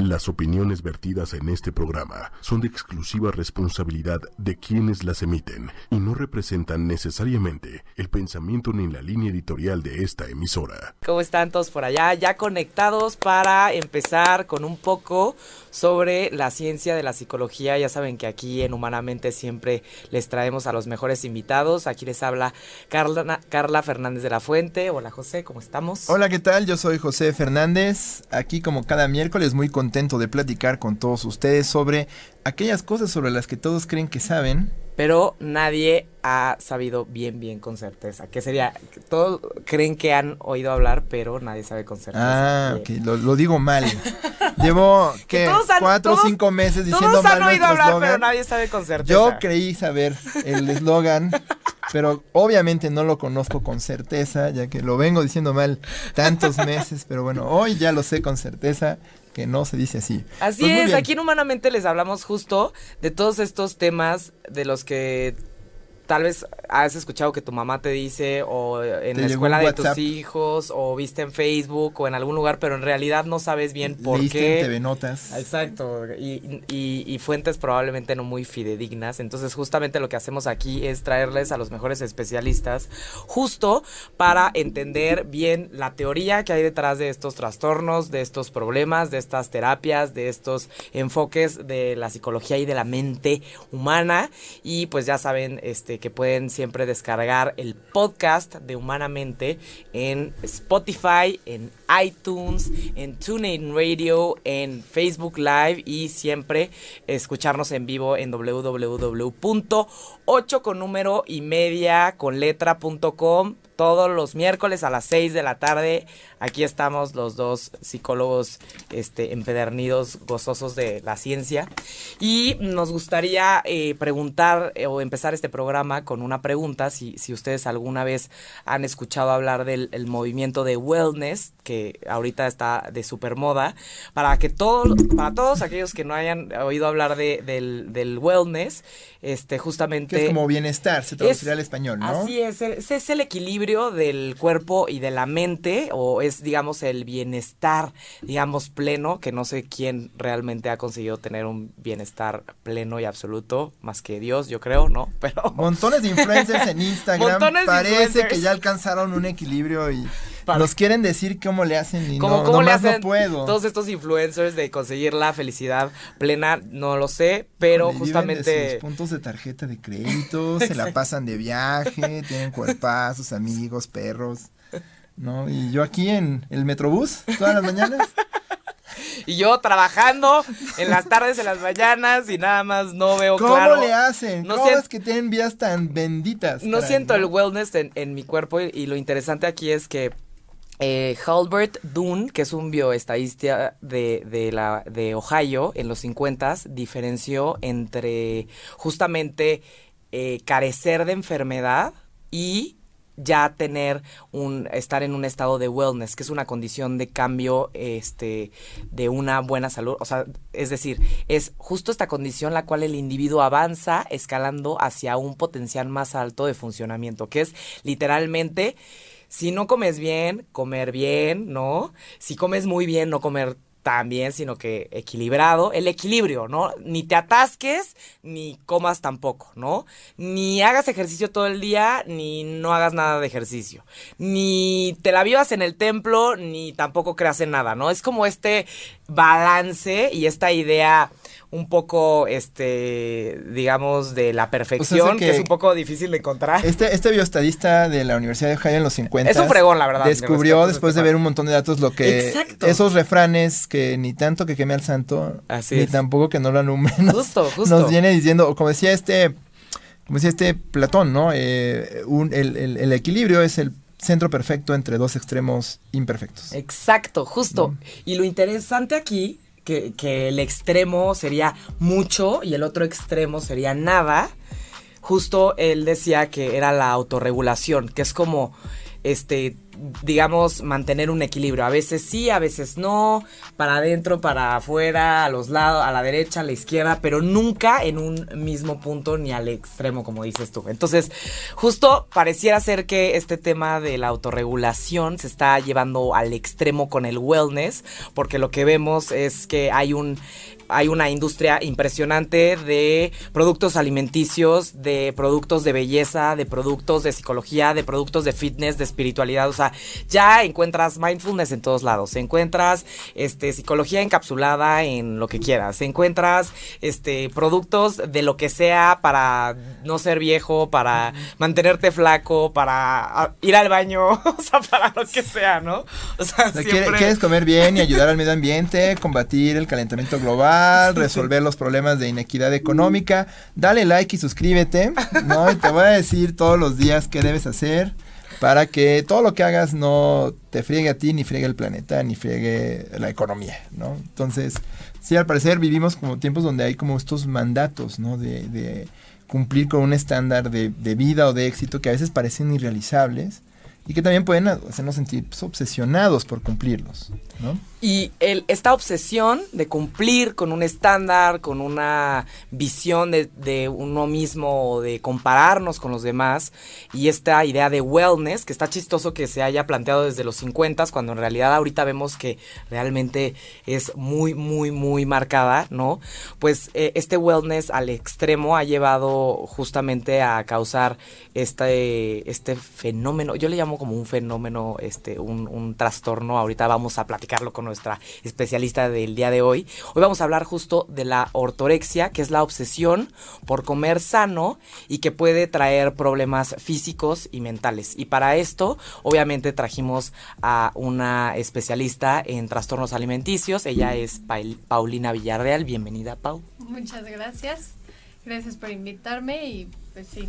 Las opiniones vertidas en este programa son de exclusiva responsabilidad de quienes las emiten y no representan necesariamente el pensamiento ni la línea editorial de esta emisora. ¿Cómo están todos por allá? Ya conectados para empezar con un poco sobre la ciencia de la psicología. Ya saben que aquí en Humanamente siempre les traemos a los mejores invitados. Aquí les habla Carla, Carla Fernández de la Fuente. Hola José, ¿cómo estamos? Hola, ¿qué tal? Yo soy José Fernández. Aquí como cada miércoles muy contento de platicar con todos ustedes sobre aquellas cosas sobre las que todos creen que saben. Pero nadie ha sabido bien, bien con certeza. Que sería, todos creen que han oído habbar, pero nadie sabe con certeza. Ah, ok, lo, digo mal. Llevo, ¿qué? cuatro o cinco meses diciendo todos han oído hablar, pero nadie sabe con certeza. Yo creí saber el eslogan, pero obviamente no lo conozco con certeza, ya que lo vengo diciendo mal tantos meses, pero bueno, hoy ya lo sé con certeza que no se dice así. Así pues es, aquí en Humanamente les hablamos justo de todos estos temas de los que tal vez has escuchado que tu mamá te dice o en la escuela de tus hijos o viste en Facebook o en algún lugar, pero en realidad no sabes bien por qué. En TV Notas. Exacto, y, y, fuentes probablemente no muy fidedignas. Entonces justamente lo que hacemos aquí es traerles a los mejores especialistas justo para entender bien la teoría que hay detrás de estos trastornos, de estos problemas, de estas terapias, de estos enfoques de la psicología y de la mente humana. Y pues ya saben, este que pueden siempre descargar el podcast de Humanamente en Spotify, en iTunes, en TuneIn Radio, en Facebook Live y siempre escucharnos en vivo en www.8 con número y media con letra.com todos los miércoles a las 6 de la tarde. Aquí estamos los dos psicólogos este, empedernidos, gozosos de la ciencia. Y nos gustaría eh, preguntar eh, o empezar este programa con una pregunta, si, si ustedes alguna vez han escuchado hablar del movimiento de wellness, que ahorita está de super moda, para que todos, para todos aquellos que no hayan oído hablar de, del, wellness, este, justamente... Que es como bienestar, se traduciría al español, ¿no? Así es, es el equilibrio del cuerpo y de la mente, o es, digamos, el bienestar, digamos, pleno, que no sé quién realmente ha conseguido tener un bienestar pleno y absoluto, más que Dios, yo creo, ¿no? Pero... Montones de influencers en Instagram, parece que ya alcanzaron un equilibrio y... Nos quieren decir cómo le hacen y no, ¿cómo le hacen puedo. Todos estos influencers de conseguir la felicidad plena, no lo sé, pero justamente. sus puntos de tarjeta de crédito, se la pasan de viaje, tienen cuerpazos, amigos, perros. ¿No? Y yo aquí en el Metrobús, todas las mañanas. y yo trabajando en las tardes, en las mañanas y nada más no veo ¿Cómo claro. ¿Cómo le hacen? No ¿Cómo es que tienen vidas tan benditas? No siento el wellness en, mi cuerpo y, lo interesante aquí es que eh, Halbert Dunn, que es un bioestadista de, de, la, de Ohio en los 50, diferenció entre justamente eh, carecer de enfermedad y ya tener un estar en un estado de wellness, que es una condición de cambio este de una buena salud, o sea, es decir, es justo esta condición la cual el individuo avanza escalando hacia un potencial más alto de funcionamiento, que es literalmente si no comes bien, comer bien, ¿no? Si comes muy bien, no comer tan bien, sino que equilibrado. El equilibrio, ¿no? Ni te atasques, ni comas tampoco, ¿no? Ni hagas ejercicio todo el día, ni no hagas nada de ejercicio. Ni te la vivas en el templo, ni tampoco creas en nada, ¿no? Es como este balance y esta idea un poco, este, digamos, de la perfección, que, es un poco difícil de encontrar. Este, este bioestadista de la Universidad de Ohio en los 50 es un fregón, la verdad. Descubrió después de ver un montón de datos lo que esos refranes que ni tanto que queme al santo, ni tampoco que no lo alumbren, justo, justo. nos viene diciendo, como decía este, como decía este Platón, ¿no? Eh, un, el, el, equilibrio es el centro perfecto entre dos extremos imperfectos. Exacto, justo. Y lo interesante aquí que, el extremo sería mucho y el otro extremo sería nada. Justo él decía que era la autorregulación, que es como este digamos, mantener un equilibrio. A veces sí, a veces no, para adentro, para afuera, a los lados, a la derecha, a la izquierda, pero nunca en un mismo punto ni al extremo, como dices tú. Entonces, justo pareciera ser que este tema de la autorregulación se está llevando al extremo con el wellness, porque lo que vemos es que hay un hay una industria impresionante de productos alimenticios, de productos de belleza, de productos de psicología, de productos de fitness, de espiritualidad. O sea, ya encuentras mindfulness en todos lados. Encuentras este, psicología encapsulada en lo que quieras. Encuentras este, productos de lo que sea para no ser viejo, para mantenerte flaco, para ah, ir al baño, o sea, para lo que sea, ¿no? O sea, siempre... Quieres comer bien y ayudar al medio ambiente, combatir el calentamiento global resolver los problemas de inequidad económica. Dale like y suscríbete, ¿no? Y te voy a decir todos los días qué debes hacer para que todo lo que hagas no te friegue a ti, ni friegue el planeta, ni friegue la economía, ¿no? Entonces, sí, al parecer vivimos como tiempos donde hay como estos mandatos, ¿no? De, cumplir con un estándar de, de, vida o de éxito que a veces parecen irrealizables y que también pueden hacernos sentir pues, obsesionados por cumplirlos, Y esta obsesión de cumplir con un estándar, con una visión de, uno mismo, de compararnos con los demás, y esta idea de wellness, que está chistoso que se haya planteado desde los 50, cuando en realidad ahorita vemos que realmente es muy, muy, muy marcada, ¿no? Pues eh, este wellness al extremo ha llevado justamente a causar este, este fenómeno, yo le llamo como un fenómeno, este, un, un trastorno, ahorita vamos a platicarlo con nuestra especialista del día de hoy. Hoy vamos a hablar justo de la ortorexia, que es la obsesión por comer sano y que puede traer problemas físicos y mentales. Y para esto, obviamente, trajimos a una especialista en trastornos alimenticios. Ella es Paulina Villarreal. Bienvenida, Pau. Muchas gracias. Gracias por invitarme y pues sí,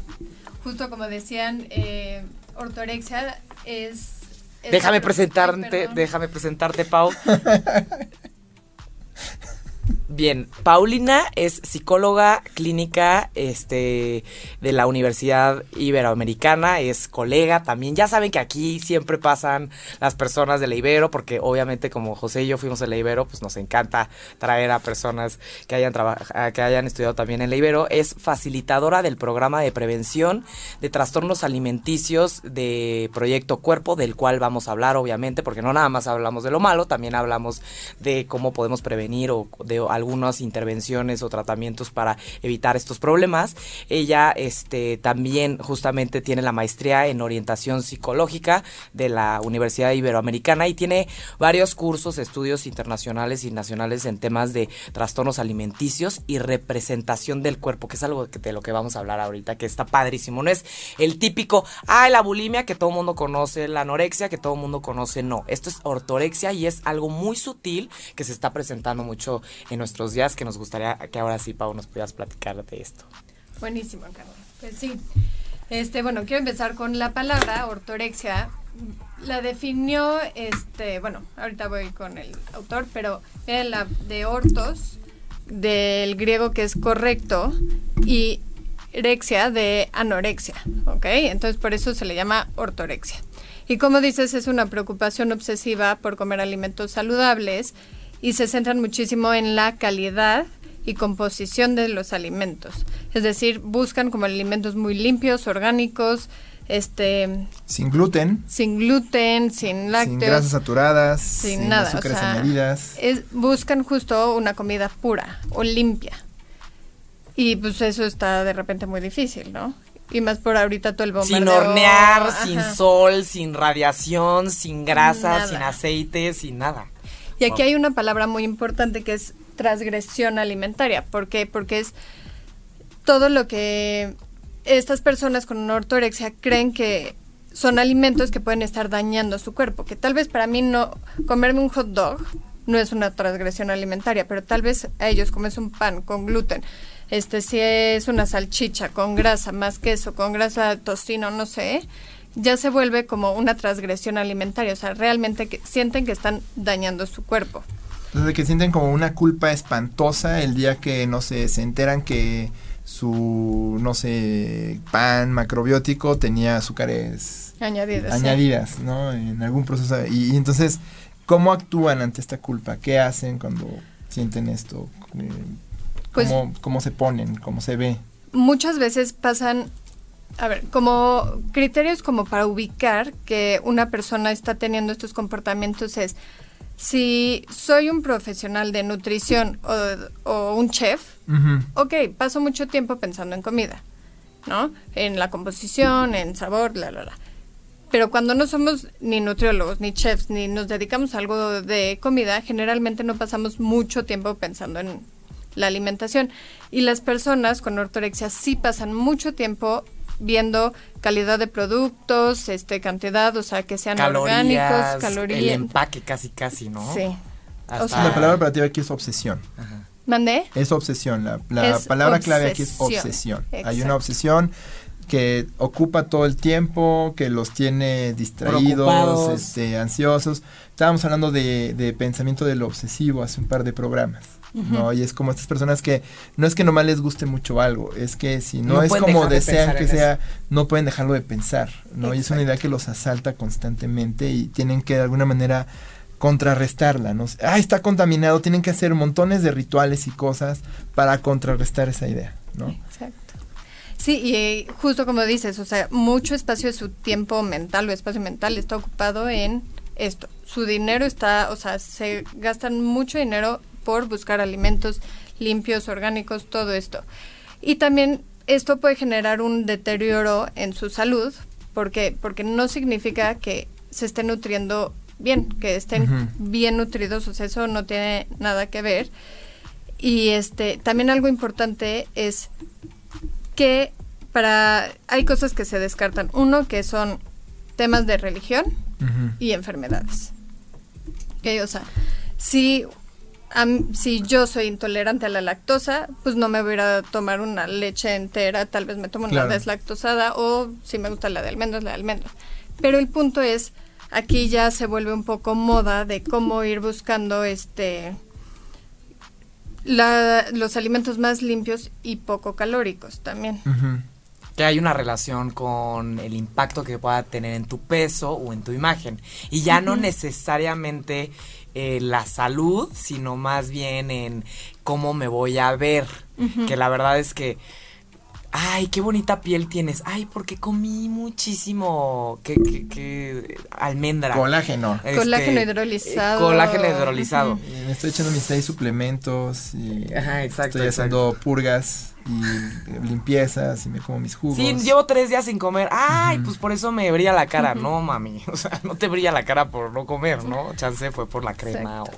justo como decían, eh, ortorexia es Déjame presentarte, déjame presentarte, Pau. Bien, Paulina es psicóloga clínica este, de la Universidad Iberoamericana, es colega también. Ya saben que aquí siempre pasan las personas de la Ibero, porque obviamente como José y yo fuimos de la Ibero, pues nos encanta traer a personas que hayan, que hayan estudiado también en la Ibero. Es facilitadora del programa de prevención de trastornos alimenticios de Proyecto Cuerpo, del cual vamos a hablar obviamente, porque no nada más hablamos de lo malo, también hablamos de cómo podemos prevenir o de algunas intervenciones o tratamientos para evitar estos problemas. Ella este, también justamente tiene la maestría en orientación psicológica de la Universidad Iberoamericana y tiene varios cursos, estudios internacionales y nacionales en temas de trastornos alimenticios y representación del cuerpo, que es algo de lo que vamos a hablar ahorita, que está padrísimo. No es el típico, ah, la bulimia que todo el mundo conoce, la anorexia que todo el mundo conoce, no. Esto es ortorexia y es algo muy sutil que se está presentando mucho en nuestro nuestros días que nos gustaría que ahora sí, Pau, nos pudieras platicar de esto. Buenísimo, Carlos. Pues sí. Este, bueno, quiero empezar con la palabra ortorexia. La definió, este, bueno, ahorita voy con el autor, pero era la de ortos, del griego que es correcto, y rexia de anorexia, ¿ok? Entonces por eso se le llama ortorexia. Y como dices, es una preocupación obsesiva por comer alimentos saludables y se centran muchísimo en la calidad y composición de los alimentos. Es decir, buscan como alimentos muy limpios, orgánicos, este sin gluten, sin gluten, sin lácteos, sin grasas saturadas, sin, nada, azúcares añadidas. Es, buscan justo una comida pura o limpia. Y pues eso está de repente muy difícil, ¿no? Y más por ahorita todo el bombardeo. Sin hornear, sin sol, sin radiación, sin grasa, sin aceite, sin nada. Y aquí hay una palabra muy importante que es transgresión alimentaria. ¿Por qué? Porque es todo lo que estas personas con una ortorexia creen que son alimentos que pueden estar dañando su cuerpo. Que tal vez para mí no, comerme un hot dog no es una transgresión alimentaria, pero tal vez a ellos comes un pan con gluten. Este, si es una salchicha con grasa, más queso, con grasa de tocino, no sé, ya se vuelve como una transgresión alimentaria, o sea, realmente que sienten que están dañando su cuerpo. Desde que sienten como una culpa espantosa el día que, no sé, se enteran que su, no sé, pan macrobiótico tenía azúcares Añadidas. sí. añadidas, ¿no? En algún proceso. Y, y entonces, ¿cómo actúan ante esta culpa? ¿Qué hacen cuando sienten esto? Eh, Pues- ¿Cómo, cómo se ponen? ¿Cómo se ve? muchas veces pasan, a ver, como criterios como para ubicar que una persona está teniendo estos comportamientos es, si soy un profesional de nutrición o, o un chef, Ujú. ok, paso mucho tiempo pensando en comida, ¿no? En la composición, en sabor, la, la, la. Pero cuando no somos ni nutriólogos, ni chefs, ni nos dedicamos a algo de comida, generalmente no pasamos mucho tiempo pensando en la alimentación. Y las personas con ortorexia sí pasan mucho tiempo viendo calidad de productos, este cantidad, o sea, que sean Calorías, orgánicos, el calorías. empaque casi casi, ¿no? Sí. Hasta- O sea, La palabra operativa aquí es obsesión. Ajá. ¿Mandé? Es obsesión. La, la Es palabra clave aquí es obsesión. Hay una obsesión que ocupa todo el tiempo, que los tiene distraídos, este, ansiosos. Estábamos hablando de, de pensamiento de lo obsesivo hace un par de programas. ¿No? Y es como estas personas que no es que nomás les guste mucho algo, es que si no, No es como de desean que sea, no pueden dejarlo de pensar, ¿no? Y es una idea que los asalta constantemente y tienen que de alguna manera contrarrestarla, ¿no? Ah, está contaminado, tienen que hacer montones de rituales y cosas para contrarrestar esa idea, ¿no? Exacto. Sí, y eh, justo como dices, o sea, mucho espacio de su tiempo mental o espacio mental está ocupado en esto. Su dinero está, o sea, se gastan mucho dinero por buscar alimentos limpios, orgánicos, todo esto. Y también esto puede generar un deterioro en su salud, porque porque no significa que se esté nutriendo bien, que estén bien nutridos, o sea, eso no tiene nada que ver. Y este, también algo importante es que para hay cosas que se descartan. Uno que son temas de religión y enfermedades. Ok, o sea, si am- si yo soy intolerante a la lactosa, pues no me voy a ir a tomar una leche entera, tal vez me tomo una deslactosada o si me gusta la de almendras, la de almendras. Pero el punto es, aquí ya se vuelve un poco moda de cómo ir buscando este la- los alimentos más limpios y poco calóricos también. Que hay una relación con el impacto que pueda tener en tu peso o en tu imagen. Y ya no necesariamente eh, la salud, sino más bien en cómo me voy a ver. Que la verdad es que, ay, qué bonita piel tienes. Ay, porque comí muchísimo, que, que, que almendra. Colágeno. Este, Colágeno eh, hidrolizado. colágeno hidrolizado. Y me estoy echando mis seis suplementos y Ajá, exacto, estoy haciendo purgas y eh, limpiezas y me como mis jugos. Sí, llevo tres días sin comer. Ay, pues por eso me brilla la cara. No, mami. O sea, no te brilla la cara por no comer, ¿no? Chance fue por la crema O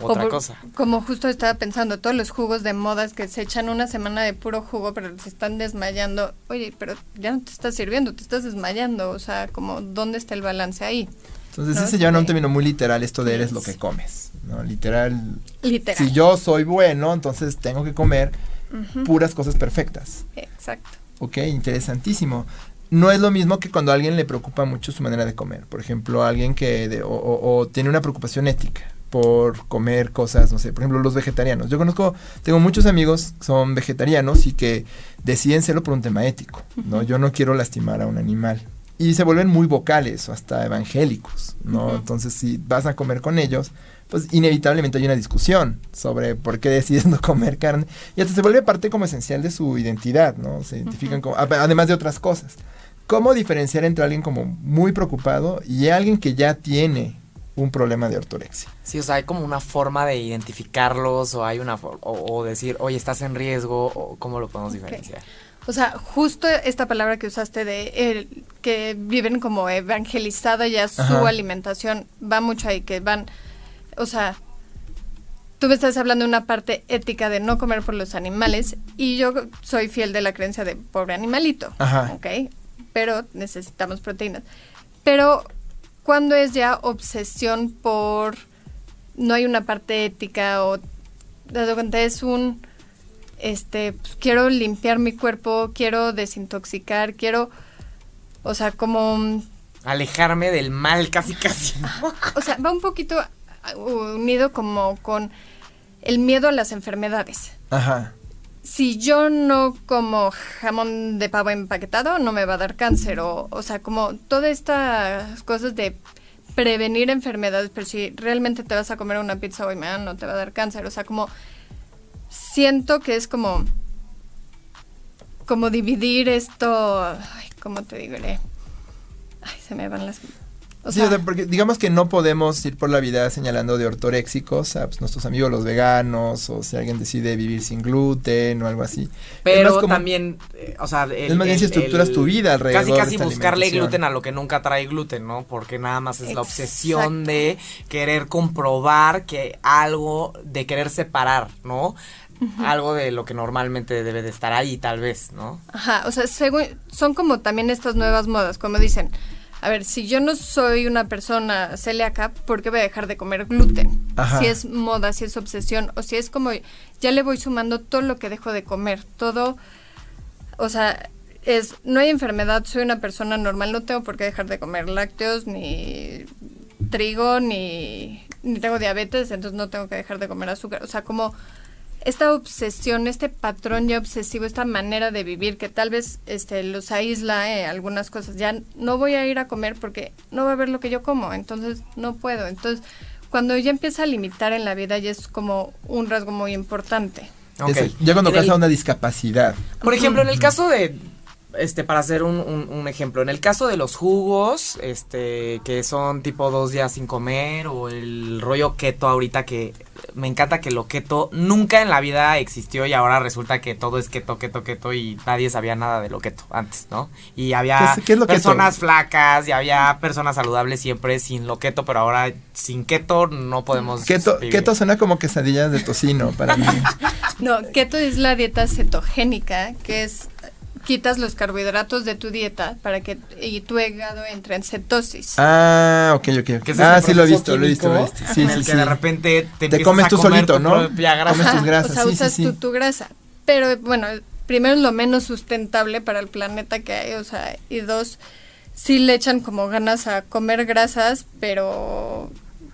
otra por- cosa. Como justo estaba pensando, todos los jugos de modas que se echan una semana de puro jugo, pero se están desmayando. Oye, pero ya no te estás sirviendo, te estás desmayando. O sea, como, ¿dónde está el balance ahí? Entonces ¿no? sí se llevan a un término muy literal esto de eres lo que comes, ¿no? Literal, Literal. si yo soy bueno, entonces tengo que comer puras cosas perfectas. Exacto. Ok, interesantísimo. No es lo mismo que cuando a alguien le preocupa mucho su manera de comer. Por ejemplo, alguien que de- o, o- o tiene una preocupación ética por comer cosas, no sé, por ejemplo, los vegetarianos. Yo conozco, tengo muchos amigos que son vegetarianos y que deciden serlo por un tema ético, ¿no? Yo no quiero lastimar a un animal. Y se vuelven muy vocales o hasta evangélicos, ¿no? Entonces, si vas a comer con ellos, pues inevitablemente hay una discusión sobre por qué decides no comer carne. Y hasta se vuelve parte como esencial de su identidad, ¿no? Se identifican como, a- además de otras cosas. ¿Cómo diferenciar entre alguien como muy preocupado y alguien que ya tiene un problema de ortorexia? Sí, o sea, hay como una forma de identificarlos o hay una o, o decir, oye, estás en riesgo o cómo lo podemos diferenciar. O sea, justo esta palabra que usaste de que viven como evangelizada ya su Ajá. alimentación va mucho ahí, que van, o sea, tú me estás hablando de una parte ética de no comer por los animales y yo soy fiel de la creencia de pobre animalito, Ajá. ¿ok? Pero necesitamos proteínas. Pero cuando es ya obsesión por, no hay una parte ética o, de cuenta, es un este, pues, quiero limpiar mi cuerpo, quiero desintoxicar, quiero, o sea, como, Alejarme del mal casi casi. o sea, va un poquito unido como con el miedo a las enfermedades. Ajá. Si yo no como jamón de pavo empaquetado, no me va a dar cáncer. O, o sea, como todas estas cosas de prevenir enfermedades, pero si realmente te vas a comer una pizza hoy mañana no te va a dar cáncer. O sea, como siento que es como como dividir esto, ay, ¿cómo te diré? Ay, se me van las o sí, sea, porque digamos que no podemos ir por la vida señalando de ortoréxicos a pues, nuestros amigos los veganos o si alguien decide vivir sin gluten o algo así. Pero también, eh, o sea, es más bien si estructuras tu vida alrededor. Casi casi buscarle gluten a lo que nunca trae gluten, ¿no? Porque nada más es la obsesión de querer comprobar que algo, de querer separar, ¿no? algo de lo que normalmente debe de estar ahí, tal vez, ¿no? Ajá, o sea, son como también estas nuevas modas, como dicen, a ver, si yo no soy una persona celíaca, ¿por qué voy a dejar de comer gluten? Si es moda, si es obsesión, o si es como, ya le voy sumando todo lo que dejo de comer, todo, o sea, es, no hay enfermedad, soy una persona normal, no tengo por qué dejar de comer lácteos, ni trigo, ni, ni tengo diabetes, entonces no tengo que dejar de comer azúcar, o sea, como esta obsesión, este patrón ya obsesivo, esta manera de vivir que tal vez este, los aísla eh, algunas cosas. Ya no voy a ir a comer porque no va a ver lo que yo como, entonces no puedo. Entonces, cuando ya empieza a limitar en la vida ya es como un rasgo muy importante. ya cuando causa una discapacidad. Por ejemplo, en el caso de, este, para hacer un, un, ejemplo, en el caso de los jugos, este, que son tipo dos días sin comer, o el rollo keto ahorita que me encanta que lo keto nunca en la vida existió y ahora resulta que todo es keto, keto, keto y nadie sabía nada de lo keto antes, ¿no? Y había personas flacas y había personas saludables siempre sin lo keto, pero ahora sin keto no podemos Keto, keto suena como quesadillas de tocino para mí. no, keto es la dieta cetogénica, que es quitas los carbohidratos de tu dieta para que y tu hígado entre en cetosis. Ah, ok, ok. ah, sí lo he visto, lo he visto, lo he visto. Sí, en el que de repente te, comes tú solito, ¿no? Comes tus grasas. O sea, usas tu, tu grasa. Pero bueno, primero es lo menos sustentable para el planeta que hay, o sea, y dos, sí le echan como ganas a comer grasas, pero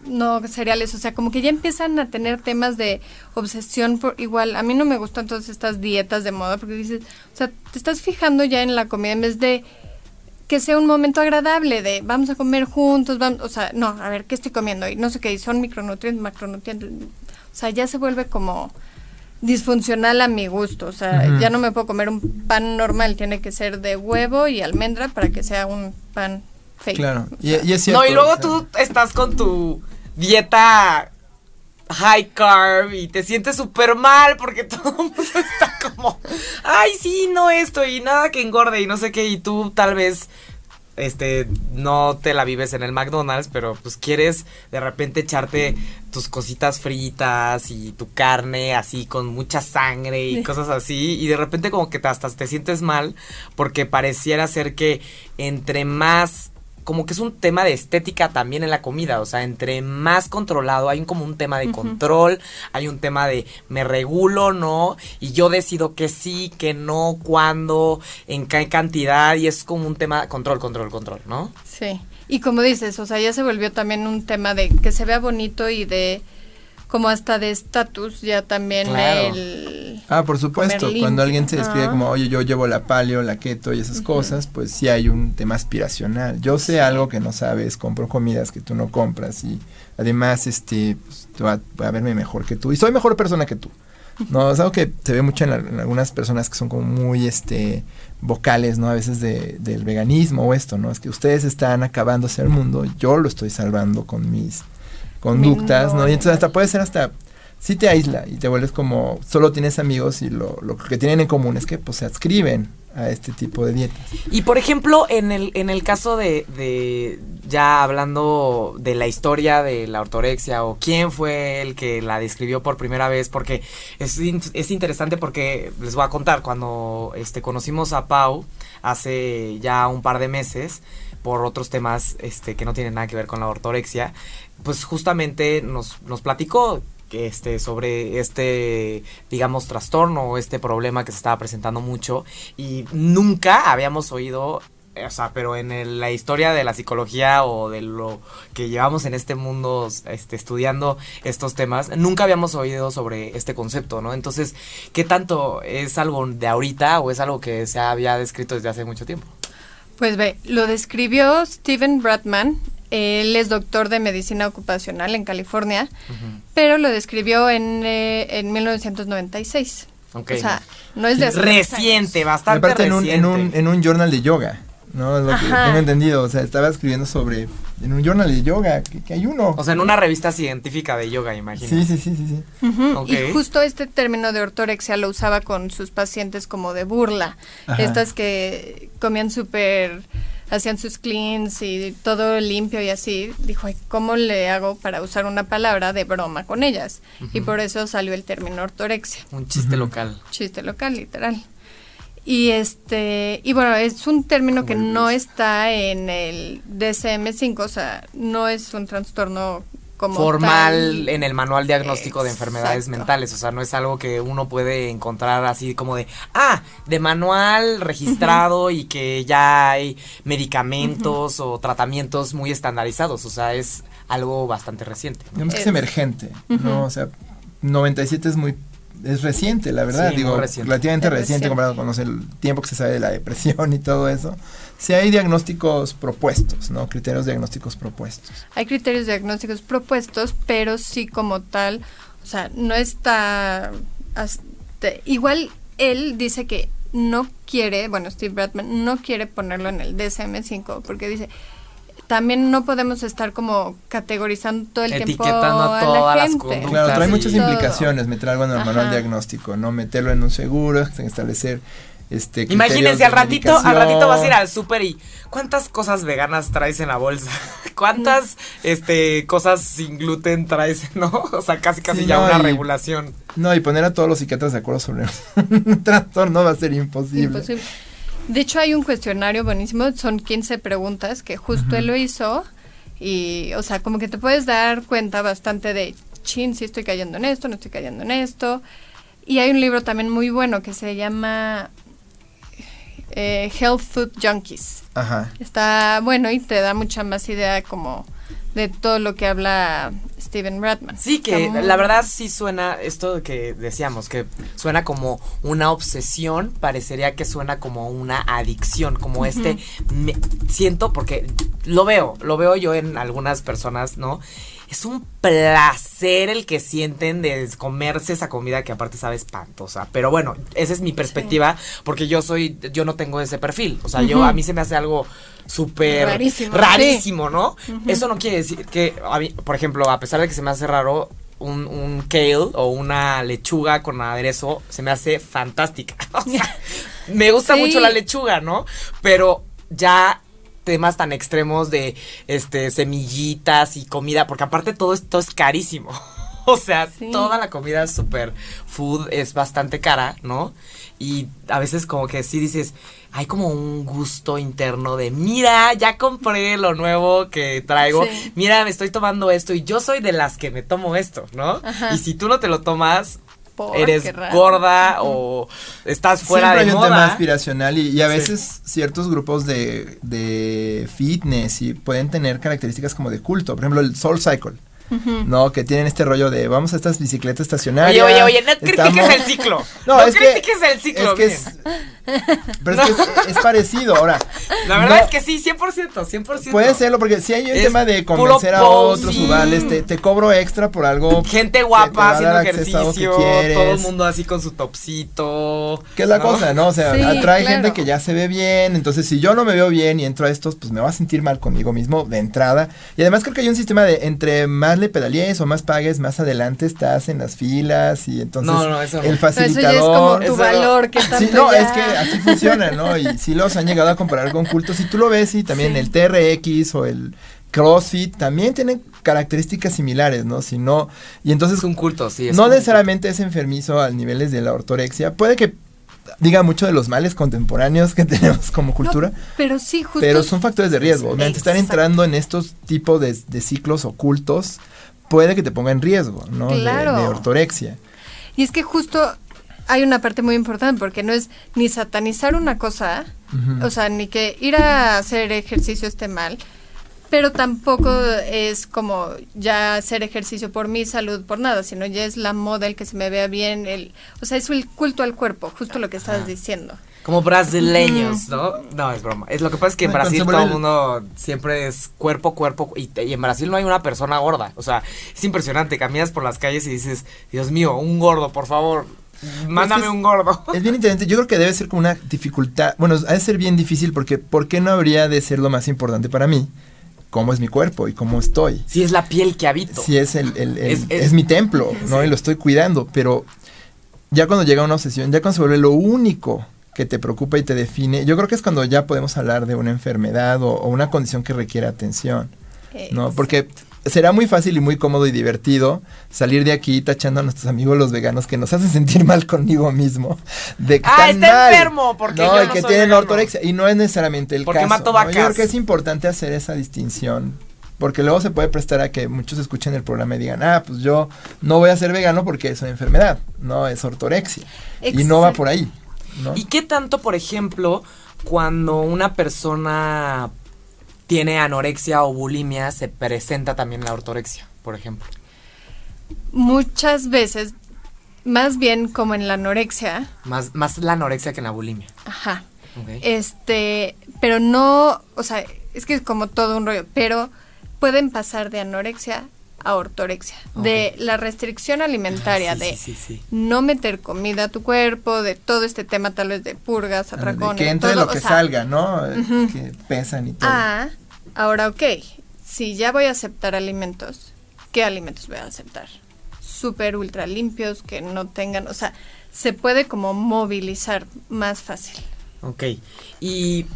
no cereales, o sea, como que ya empiezan a tener temas de obsesión por igual, a mí no me gustan todas estas dietas de moda porque dices, o sea, te estás fijando ya en la comida en vez de que sea un momento agradable de vamos a comer juntos, vamos, o sea, no, a ver, ¿qué estoy comiendo? Y no sé qué, son micronutrientes, macronutrientes, o sea, ya se vuelve como disfuncional a mi gusto, o sea, ya no me puedo comer un pan normal, tiene que ser de huevo y almendra para que sea un pan fake. Claro, y, es cierto, No, y luego tú estás con tu dieta high carb y te sientes súper mal porque todo el mundo está como, ay, sí, no esto y nada que engorde y no sé qué, y tú tal vez este no te la vives en el McDonald's, pero pues quieres de repente echarte tus cositas fritas y tu carne así con mucha sangre y cosas así y de repente como que te, hasta te sientes mal porque pareciera ser que entre más como que es un tema de estética también en la comida, o sea, entre más controlado, hay como un tema de control, hay un tema de me regulo, ¿no? Y yo decido que sí, que no, cuándo, en qué cantidad, y es como un tema control, control, control, ¿no? Sí, y como dices, o sea, ya se volvió también un tema de que se vea bonito y de como hasta de estatus ya también el ah por supuesto cuando alguien se describe como oye yo llevo la paleo la keto y esas cosas pues sí hay un tema aspiracional. Yo sé algo que no sabes compro comidas que tú no compras y además este pues, va, a verme mejor que tú. Y soy mejor persona que tú. No es algo que se ve mucho en, algunas personas que son como muy este vocales no a veces de, del veganismo o esto no es que ustedes están acabándose el mundo yo lo estoy salvando con mis conductas, ¿no? Y entonces hasta puede ser hasta sí te aísla y te vuelves como solo tienes amigos y lo, lo que tienen en común es que pues se adscriben a este tipo de dietas. Y por ejemplo, en el, en el caso de, de ya hablando de la historia de la ortorexia o quién fue el que la describió por primera vez, porque es, es interesante porque les voy a contar, cuando este, conocimos a Pau hace ya un par de meses, por otros temas este, que no tienen nada que ver con la ortorexia, pues justamente nos, nos platicó que este, sobre este, digamos, trastorno o este problema que se estaba presentando mucho y nunca habíamos oído o sea, pero en el- la historia de la psicología o de lo que llevamos en este mundo este, estudiando estos temas, nunca habíamos oído sobre este concepto, ¿no? Entonces, ¿qué tanto es algo de ahorita o es algo que se había descrito desde hace mucho tiempo? Pues ve, lo describió Steven Bratman. Él es doctor de medicina ocupacional en California, pero lo describió en, eh, en 1996. Ok. O sea, no es de Reciente, bastante aparte en un, reciente. en, un, en un journal de yoga, ¿no? Es lo que tengo entendido. O sea, estaba escribiendo sobre. En un journal de yoga, que, que hay uno. O sea, en una revista científica de yoga, imagino. sí, sí, sí, sí. Y justo este término de ortorexia lo usaba con sus pacientes como de burla. Ajá. Estas que comían súper, hacían sus cleans y todo limpio y así. Dijo, "Ay, ¿cómo le hago para usar una palabra de broma con ellas? Y por eso salió el término ortorexia. Un chiste local. Chiste local, literal. Y este, y bueno, es un término que no está en el DSM-5, o sea, no es un trastorno como formal tal. en el manual diagnóstico de enfermedades Exacto. mentales, o sea, no es algo que uno puede encontrar así como de, ah, de manual registrado y que ya hay medicamentos o tratamientos muy estandarizados, o sea, es algo bastante reciente. Digamos que es emergente. ¿no? O sea, 97 es muy. Es reciente, la verdad. Sí, Digo, reciente. relativamente reciente, reciente. comparado con no sé, el tiempo que se sabe de la depresión y todo eso. Sí hay diagnósticos propuestos, ¿no? Criterios diagnósticos propuestos. Hay criterios diagnósticos propuestos, pero sí como tal, o sea, no está... hasta- igual él dice que no quiere, bueno, Steve Bratman no quiere ponerlo en el DSM-5 porque dice, también no podemos estar como categorizando todo el tiempo Etiquetando a a todas la las gente. conductas. Claro, trae sí. muchas implicaciones meter algo en el manual diagnóstico, ¿no? Meterlo en un seguro, establecer este Imagínense, al ratito, al ratito vas a ir al súper y ¿cuántas cosas veganas traes en la bolsa? ¿Cuántas este cosas sin gluten traes, no? O sea, casi casi Sí, ya no, una y- regulación. No, y poner a todos los psiquiatras de acuerdo sobre un trastorno va a ser imposible. Imposible. De hecho, hay un cuestionario buenísimo, son 15 preguntas que justo él lo hizo y, o sea, como que te puedes dar cuenta bastante de, chin, si estoy cayendo en esto, no estoy cayendo en esto. Y hay un libro también muy bueno que se llama eh, Health Food Junkies. Ajá. Está bueno y te da mucha más idea como de todo lo que habla Steven Bratman. Sí, que muy- la verdad sí suena, esto que decíamos, que suena como una obsesión, parecería que suena como una adicción, como este, me- siento, porque lo veo, lo veo yo en algunas personas, ¿no? Es un placer el que sienten de comerse esa comida que aparte sabe espantosa. Pero bueno, esa es mi perspectiva, porque yo soy, yo no tengo ese perfil. O sea, yo a mí se me hace algo súper Rarísimo, rarísimo, ¿no? Eso no quiere decir que, a mí, por ejemplo, a pesar de que se me hace raro, un, un kale o una lechuga con aderezo se me hace fantástica. O sea, me gusta Sí. mucho la lechuga, ¿no? Pero ya temas tan extremos de este semillitas y comida, porque aparte todo esto es carísimo. O sea, Sí. toda la comida super food es bastante cara, ¿no? Y a veces como que sí dices, hay como un gusto interno de, mira, ya compré lo nuevo que traigo, Sí. mira, me estoy tomando esto y yo soy de las que me tomo esto, ¿no? Ajá. Y si tú no te lo tomas, Por, eres gorda o estás fuera Siempre de hay un tema aspiracional y, y a Sí. veces ciertos grupos de, de fitness y pueden tener características como de culto. Por ejemplo, el Soul Cycle. No, que tienen este rollo de vamos a estas bicicletas estacionarias. Oye, oye, oye, no critiques estamos- el ciclo. No, No, es que- critiques el ciclo. Es que es, pero es, que es, es parecido. Ahora, La verdad no- es que sí, 100%, 100%. puede serlo porque si hay un Es tema de convencer a otros subales, te, te cobro extra por algo. Gente que te guapa haciendo que ejercicio, todo el mundo así con su topsito. ¿Qué es la ¿no? cosa, no? O sea, Sí, atrae claro. gente que ya se ve bien. Entonces, si yo no me veo bien y entro a estos, pues me va a sentir mal conmigo mismo de entrada. Y además creo que hay un sistema de entre más le pedalees o más pagues, más adelante estás en las filas. Y entonces No, no, eso no. el Pero eso ya es facilitador. como tu Eso- valor, que tanto Sí, no, ya- es que así funciona, ¿no? Y sí los han llegado a comparar con cultos. Si tú lo ves, y también Sí. el TRX o el CrossFit también tienen características similares, ¿no? Si no, y entonces Es un culto, sí. es no necesariamente es enfermizo al niveles de la ortorexia. Puede que diga mucho de los males contemporáneos que tenemos como cultura, No, pero sí, justo. pero son factores de riesgo. Estar Exacto. entrando en estos tipos de, de ciclos ocultos puede que te ponga en riesgo, ¿no? De- de ortorexia. Y es que justo hay una parte muy importante porque no es ni satanizar una cosa, o sea, ni que ir a hacer ejercicio esté mal, pero tampoco es como ya hacer ejercicio por mi salud, por nada, sino ya es la moda, el que se me vea bien, el, o sea, es el culto al cuerpo, justo lo que estás diciendo. Como brasileños, ¿no? No, es broma. Es lo que pasa es que en No, Brasil todo el mundo siempre es cuerpo, cuerpo. Y, y en Brasil no hay una persona gorda. O sea, es impresionante. Caminas por las calles y dices, Dios mío, un gordo, por favor. Mándame es- un gordo. Es bien interesante. Yo creo que debe ser como una dificultad. Bueno, ha de ser bien difícil porque ¿por qué no habría de ser lo más importante para mí? ¿Cómo es mi cuerpo y cómo estoy? Si es la piel que habito. Si es el, el- el- Es- es, es- mi templo, ¿no? Y lo estoy cuidando, pero ya cuando llega una obsesión, ya cuando se vuelve lo único que te preocupa y te define, yo creo que es cuando ya podemos hablar de una enfermedad o, o una condición que requiere atención, ¿no? Porque será muy fácil y muy cómodo y divertido salir de aquí tachando a nuestros amigos los veganos que nos hacen sentir mal conmigo mismo. De que Ah, está mal. enfermo, porque no, yo y no que soy tienen ortorexia. Y no es necesariamente el Porque caso. mato ¿no? Yo creo vacas. que es importante hacer esa distinción. Porque luego se puede prestar a que muchos escuchen el programa y digan, ah, pues yo no voy a ser vegano porque es una enfermedad, no es ortorexia. Y no va por ahí. ¿no? ¿Y qué tanto, por ejemplo, cuando una persona tiene anorexia o bulimia, se presenta también la ortorexia, por ejemplo? Muchas veces, más bien como en la anorexia, Más, más la anorexia que en la bulimia. ajá, este, pero no, o sea, es que es como todo un rollo, pero pueden pasar de anorexia a ortorexia, de la restricción alimentaria, sí, de sí, sí, sí. no meter comida a tu cuerpo, de todo este tema tal vez de purgas, Ah, de atracones, que entre todo, lo que sea, salga, ¿no? Que pesan y todo. Ah, ahora ok, si ya voy a aceptar alimentos, ¿qué alimentos voy a aceptar? Súper ultra limpios, que no tengan, o sea, se puede como movilizar más fácil. Ok. Y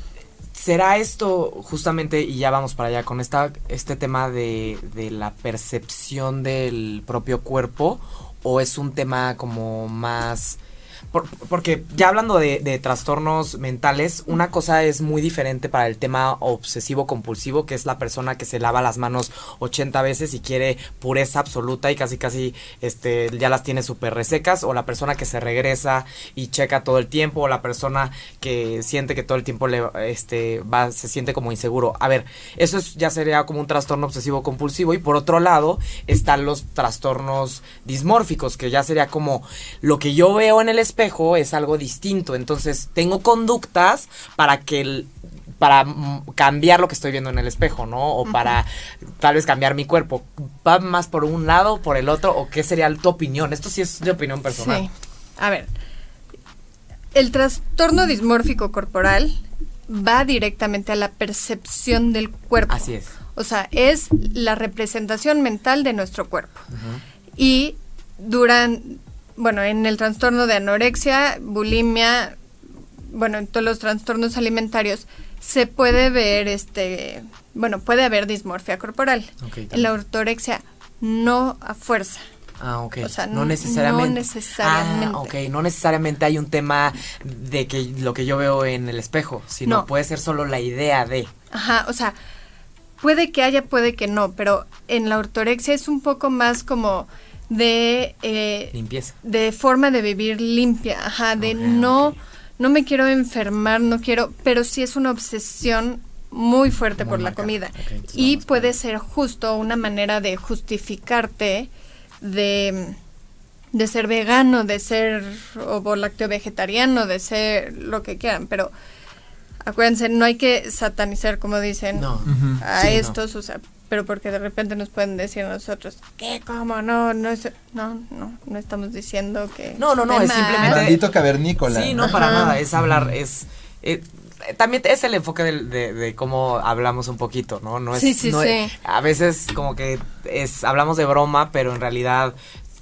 será esto justamente, y ya vamos para allá, con esta, este tema de, de la percepción del propio cuerpo, o es un tema como más... por- porque ya hablando de, trastornos mentales, una cosa es muy diferente para el tema obsesivo compulsivo, que es la persona que se lava las manos 80 veces y quiere pureza absoluta y casi casi este ya las tiene súper resecas, o la persona que se regresa y checa todo el tiempo, o la persona que siente que todo el tiempo le este va, se siente como inseguro. A ver, eso es, ya sería como un trastorno obsesivo compulsivo, y por otro lado están los trastornos dismórficos, que ya sería como lo que yo veo en el espejo es algo distinto. Entonces, tengo conductas para que el- para cambiar lo que estoy viendo en el espejo, ¿no? O para tal vez cambiar mi cuerpo. ¿Va más por un lado, por el otro? ¿O qué sería tu opinión? Esto sí es de opinión personal. Sí. A ver, el trastorno dismórfico corporal va directamente a la percepción del cuerpo. Así es. O sea, es la representación mental de nuestro cuerpo. Y duran, bueno, en el trastorno de anorexia, bulimia, bueno, en todos los trastornos alimentarios, se puede ver, este, bueno, puede haber dismorfia corporal. En la ortorexia, no a fuerza. Ah, ok. O sea, no no- necesariamente. no necesariamente. Ah, ok, no necesariamente hay un tema de que lo que yo veo en el espejo, sino No. puede ser solo la idea de. Ajá, o sea, puede que haya, puede que no, pero en la ortorexia es un poco más como de eh, Limpieza. de forma de vivir limpia, ajá, de no no me quiero enfermar, no quiero, pero sí es una obsesión muy fuerte Muy por la comida y puede ser justo una manera de justificarte de de ser vegano, de ser ovo lácteo vegetariano, de ser lo que quieran, pero acuérdense, no hay que satanizar como dicen No. A Sí, no. estos, o sea, pero porque de repente nos pueden decir a nosotros, ¿qué? ¿Cómo? No, no es, no, no, no estamos diciendo que... No, no, no, es simplemente- Maldito cavernícola. Sí, no, para nada, es hablar, es... eh, también es el enfoque del- de, de cómo hablamos un poquito, ¿no? No es, Sí, sí, no sí. es- a veces como que es hablamos de broma, pero en realidad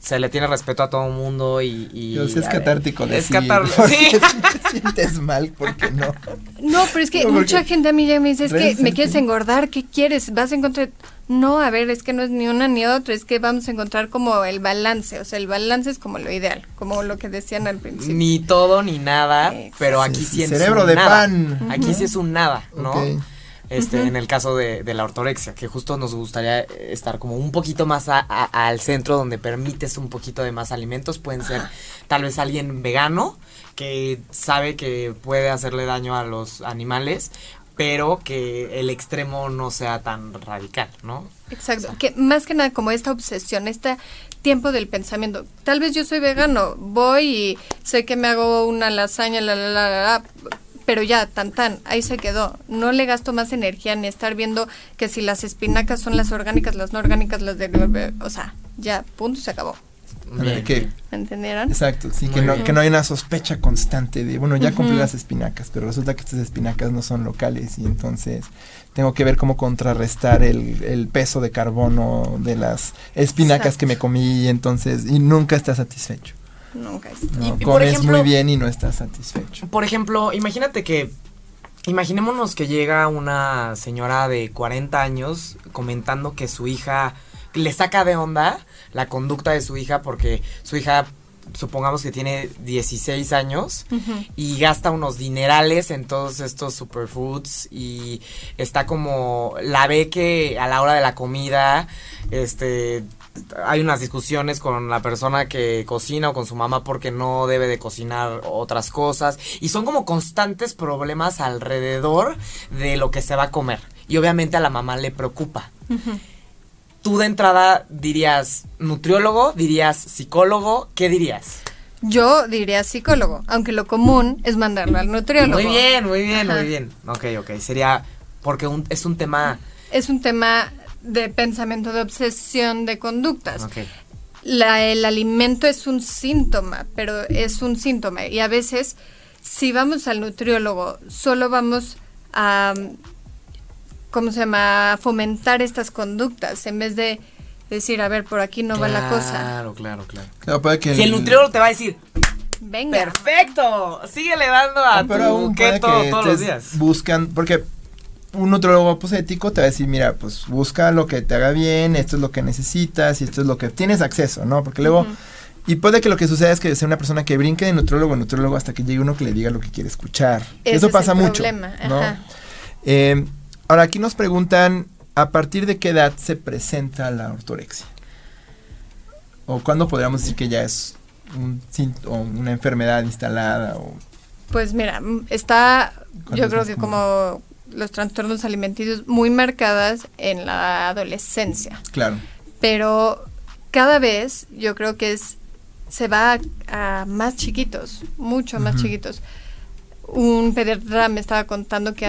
se le tiene respeto a todo el mundo y... y Yo es ver, catártico Es decir, catártico, sí. si te sientes mal, porque no? No, pero es que No, mucha gente a mí ya me dice, es que me quieres engordar, ¿qué quieres? ¿Vas a encontrar...? No, a ver, es que no es ni una ni otra, es que vamos a encontrar como el balance, o sea, el balance es como lo ideal, como lo que decían al principio. Ni todo ni nada, Exacto. pero aquí Sí, sí, sí, es cerebro un de nada. pan. Aquí sí es un nada, ¿no? Ok. Este, en el caso de, de la ortorexia, que justo nos gustaría estar como un poquito más a- a- al centro donde permites un poquito de más alimentos. Pueden ser tal vez alguien vegano que sabe que puede hacerle daño a los animales, pero que el extremo no sea tan radical, ¿no? Exacto, que más que nada como esta obsesión, este tiempo del pensamiento. Tal vez yo soy vegano, voy y sé que me hago una lasaña, la, la, la, la, la, pero ya, tan tan, ahí se quedó. No le gasto más energía en estar viendo que si las espinacas son las orgánicas, las no orgánicas, las de... O sea, ya, punto y se acabó. Ándale, que- ¿Me entendieron? Exacto, sí, que no, que no hay una sospecha constante de, bueno, ya compré las espinacas, pero resulta que estas espinacas no son locales y entonces tengo que ver cómo contrarrestar el, el peso de carbono de las espinacas que me comí y entonces, y nunca estás satisfecho. Nunca es. ¿no? Y- por ejemplo- muy bien y no estás satisfecho. Por ejemplo, imagínate que. Imaginémonos que llega una señora de 40 años comentando que su hija le saca de onda la conducta de su hija porque su hija, supongamos que tiene 16 años y gasta unos dinerales en todos estos superfoods y está como la ve que a la hora de la comida este hay unas discusiones con la persona que cocina o con su mamá porque no debe de cocinar otras cosas y son como constantes problemas alrededor de lo que se va a comer y obviamente a la mamá le preocupa. Tú de entrada dirías nutriólogo, dirías psicólogo, ¿qué dirías? Yo diría psicólogo, aunque lo común es mandarlo al nutriólogo. Muy bien, muy bien, Ajá. muy bien. Ok, ok. Sería porque un- es un tema. Es un tema de pensamiento, de obsesión, de conductas. La, el alimento es un síntoma, pero es un síntoma. Y a veces, si vamos al nutriólogo, solo vamos a, ¿cómo se llama?, a fomentar estas conductas en vez de decir, a ver, por aquí no va la cosa. Claro, claro, claro. Claro, que Si el nutriólogo te va a decir, Venga. perfecto, síguele dando a pero tu aún puede keto que todos los días. buscan, porque un nutriólogo pues, ético te va a decir, mira, pues busca lo que te haga bien, esto es lo que necesitas y esto es lo que tienes acceso, ¿no? Porque luego, y puede que lo que suceda es que sea una persona que brinque de nutriólogo en nutriólogo hasta que llegue uno que le diga lo que quiere escuchar. Ese Eso es pasa el mucho, problema, ¿no? ajá. Eh, ahora, aquí nos preguntan, ¿a partir de qué edad se presenta la ortorexia? ¿O cuándo podríamos decir que ya es un, o una enfermedad instalada? O Pues mira, mm, está, ¿Cuándo yo es creo que común? como los trastornos alimenticios muy marcadas en la adolescencia. Claro. pero cada vez yo creo que es se va a, a más chiquitos, mucho más chiquitos. Un pediatra me estaba contando que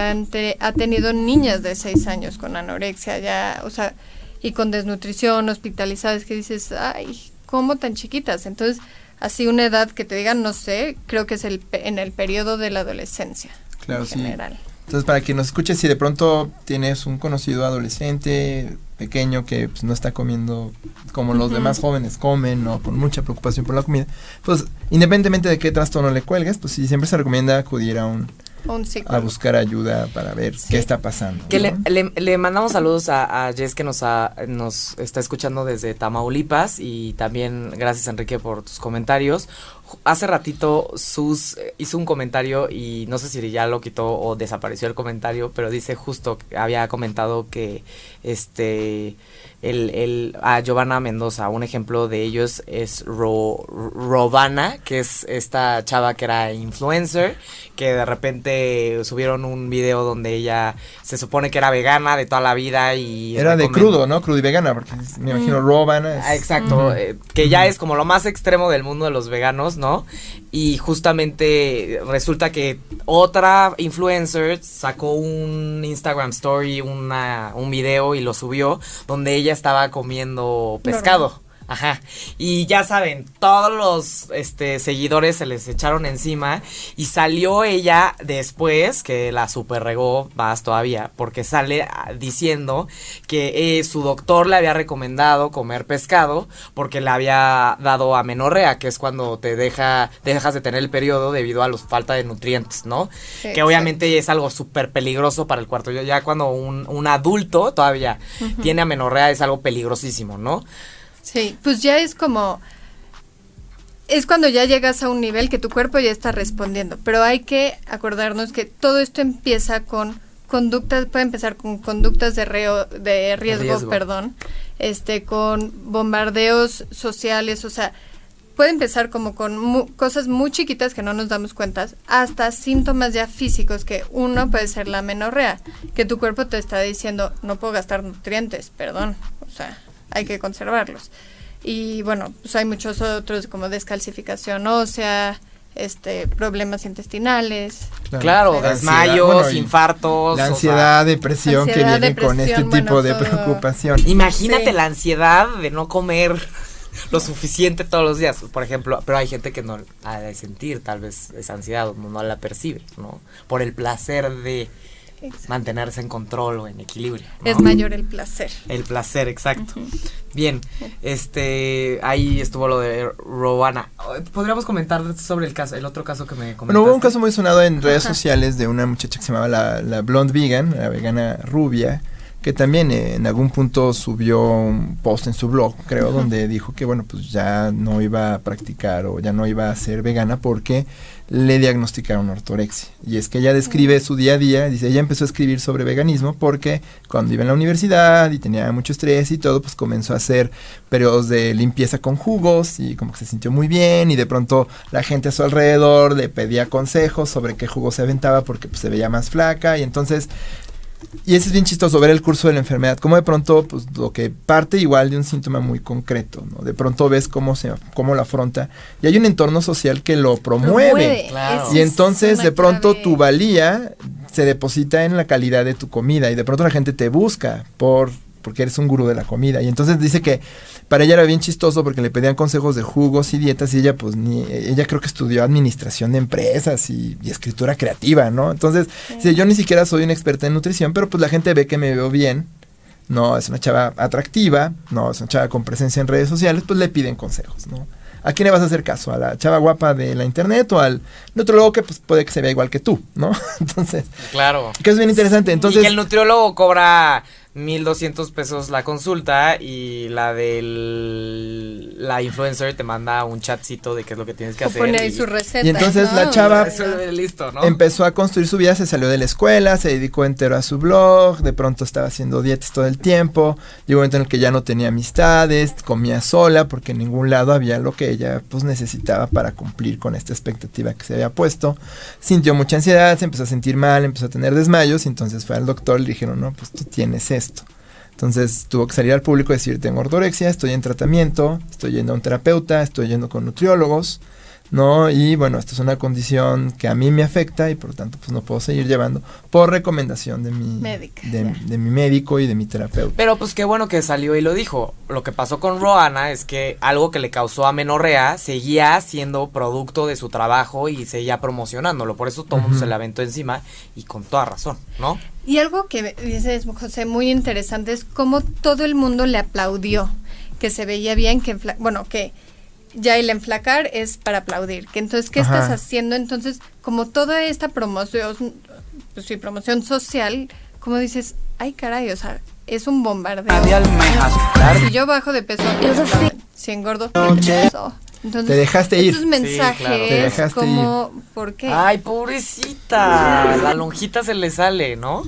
ha tenido niñas de 6 años con anorexia ya, o sea, y con desnutrición, hospitalizadas, que dices, ay, ¿cómo tan chiquitas? Entonces, así una edad que te digan, no sé, creo que es el en el periodo de la adolescencia. Claro, en sí. general. Entonces, para quien nos escuche, si de pronto tienes un conocido adolescente pequeño que pues, no está comiendo como los demás jóvenes comen o con mucha preocupación por la comida, pues independientemente de qué trastorno le cuelgues, pues sí, siempre se recomienda acudir a un Un a buscar ayuda para ver Sí. qué está pasando. Que le, ¿no? le- le mandamos saludos a, a Jess que nos, ha- nos está escuchando desde Tamaulipas y también gracias Enrique por tus comentarios. Hace ratito Sus eh, hizo un comentario y no sé si ya lo quitó o desapareció el comentario, pero dice justo, había comentado que este el, el a Giovanna Mendoza, un ejemplo de ellos es Ro, Robana, que es esta chava que era influencer, que de repente subieron un video donde ella se supone que era vegana de toda la vida y Era de crudo, ¿no? Crudo y vegana, porque me imagino Mm. robana. es- Ah, exacto, eh, que ya es como lo más extremo del mundo de los veganos, ¿no? Y justamente resulta que otra influencer sacó un Instagram story, una, un video y lo subió donde ella estaba comiendo pescado. Ajá. Y ya saben, todos los este, seguidores se les echaron encima y salió ella después, que la super regó más todavía, porque sale ah, diciendo que eh, su doctor le había recomendado comer pescado porque le había dado amenorrea, que es cuando te deja, dejas de tener el periodo debido a la falta de nutrientes, ¿no? Sí, que obviamente es algo súper peligroso para el cuarto. Ya- Ya cuando un, un adulto todavía tiene amenorrea es algo peligrosísimo, ¿no? Sí, pues ya es como es cuando ya llegas a un nivel que tu cuerpo ya está respondiendo, pero hay que acordarnos que todo esto empieza con conductas, puede empezar con conductas de, reo- de riesgo, Riesgo. perdón, este, con bombardeos sociales, o sea, puede empezar como con mu- cosas muy chiquitas que no nos damos cuenta, hasta síntomas ya físicos, que uno puede ser la menorrea, que tu cuerpo te está diciendo, no puedo gastar nutrientes, perdón, o sea, hay que conservarlos. Y bueno, pues hay muchos otros como descalcificación ósea, este, problemas intestinales. Claro, desmayos, bueno, infartos. La o sea, ansiedad, depresión que Ansiedad, viene con este tipo de todo. preocupación. Imagínate Sí. la ansiedad de no comer lo suficiente todos los días, por ejemplo, pero hay gente que no ha de sentir tal vez esa ansiedad, no, no la percibe, ¿no? Por el placer de mantenerse en control o en equilibrio. ¿no? Es mayor el placer. El placer, exacto. Bien, este, ahí estuvo lo de Rowana. Podríamos comentar sobre el caso, el otro caso que me comentaste. Bueno, hubo un caso muy sonado en redes Ajá. sociales de una muchacha que se llamaba la, la Blonde Vegan, la vegana rubia, que también eh, en algún punto subió un post en su blog, creo, donde dijo que, bueno, pues ya no iba a practicar o ya no iba a ser vegana porque le diagnosticaron ortorexia. Y es que ella describe su día a día, dice, ella empezó a escribir sobre veganismo porque cuando iba en la universidad y tenía mucho estrés y todo, pues comenzó a hacer periodos de limpieza con jugos y como que se sintió muy bien y de pronto la gente a su alrededor le pedía consejos sobre qué jugo se aventaba porque pues, se veía más flaca y entonces y ese es bien chistoso ver el curso de la enfermedad, como de pronto pues lo que parte igual de un síntoma muy concreto, ¿no? De pronto ves cómo se cómo lo afronta y hay un entorno social que lo promueve. Claro. Y es entonces de pronto clave. tu valía se deposita en la calidad de tu comida y de pronto la gente te busca por porque eres un gurú de la comida y entonces dice que para ella era bien chistoso porque le pedían consejos de jugos y dietas y ella pues ni ella creo que estudió administración de empresas y, y escritura creativa, ¿no? Entonces, dice, yo ni siquiera soy una experta en nutrición, pero pues la gente ve que me veo bien. No, es una chava atractiva, no, es una chava con presencia en redes sociales, pues le piden consejos, ¿no? ¿A quién le vas a hacer caso? ¿A la chava guapa de la internet o al nutriólogo que pues puede que se vea igual que tú, ¿no? Entonces, Claro. que es bien interesante. Entonces, y que el nutriólogo cobra 1200 pesos la consulta y la del la influencer te manda un chatcito de qué es lo que tienes que O hacer. pone ahí y- su receta. Y entonces la chava-. Empezó a construir su vida, se salió de la escuela, se dedicó entero a su blog, de pronto estaba haciendo dietas todo el tiempo, llegó un momento en el que ya no tenía amistades, comía sola porque en ningún lado había lo que ella pues necesitaba para cumplir con esta expectativa que se había puesto. Sintió mucha ansiedad, se empezó a sentir mal, empezó a tener desmayos y entonces fue al doctor y le dijeron, no, pues tú tienes esto. Entonces tuvo que salir al público y decir, tengo ortorexia, estoy en tratamiento, estoy yendo a un terapeuta, estoy yendo con nutriólogos, ¿no? Y bueno, esta es una condición que a mí me afecta y por lo tanto pues no puedo seguir llevando por recomendación de mi, Médica, de, ya. de mi médico y de mi terapeuta. Pero pues qué bueno que salió y lo dijo. Lo que pasó con Roana es que algo que le causó amenorrea seguía siendo producto de su trabajo y seguía promocionándolo. Por eso todo el mundo se la aventó encima y con toda razón, ¿no? Y algo que dices, José, muy interesante es cómo todo el mundo le aplaudió, que se veía bien, que, bueno, que ya el enflacar es para aplaudir, que entonces, ¿qué Ajá. estás haciendo? Entonces, como toda esta promoción, pues sí, promoción social, como dices, ay caray, o sea, es un bombardeo. Si yo bajo de peso, si engordo, ¿qué pasó? Entonces, Te dejaste ir. Estos mensajes, claro. Te dejaste como, ¿por qué? Ay, pobrecita, la lonjita se le sale, ¿no?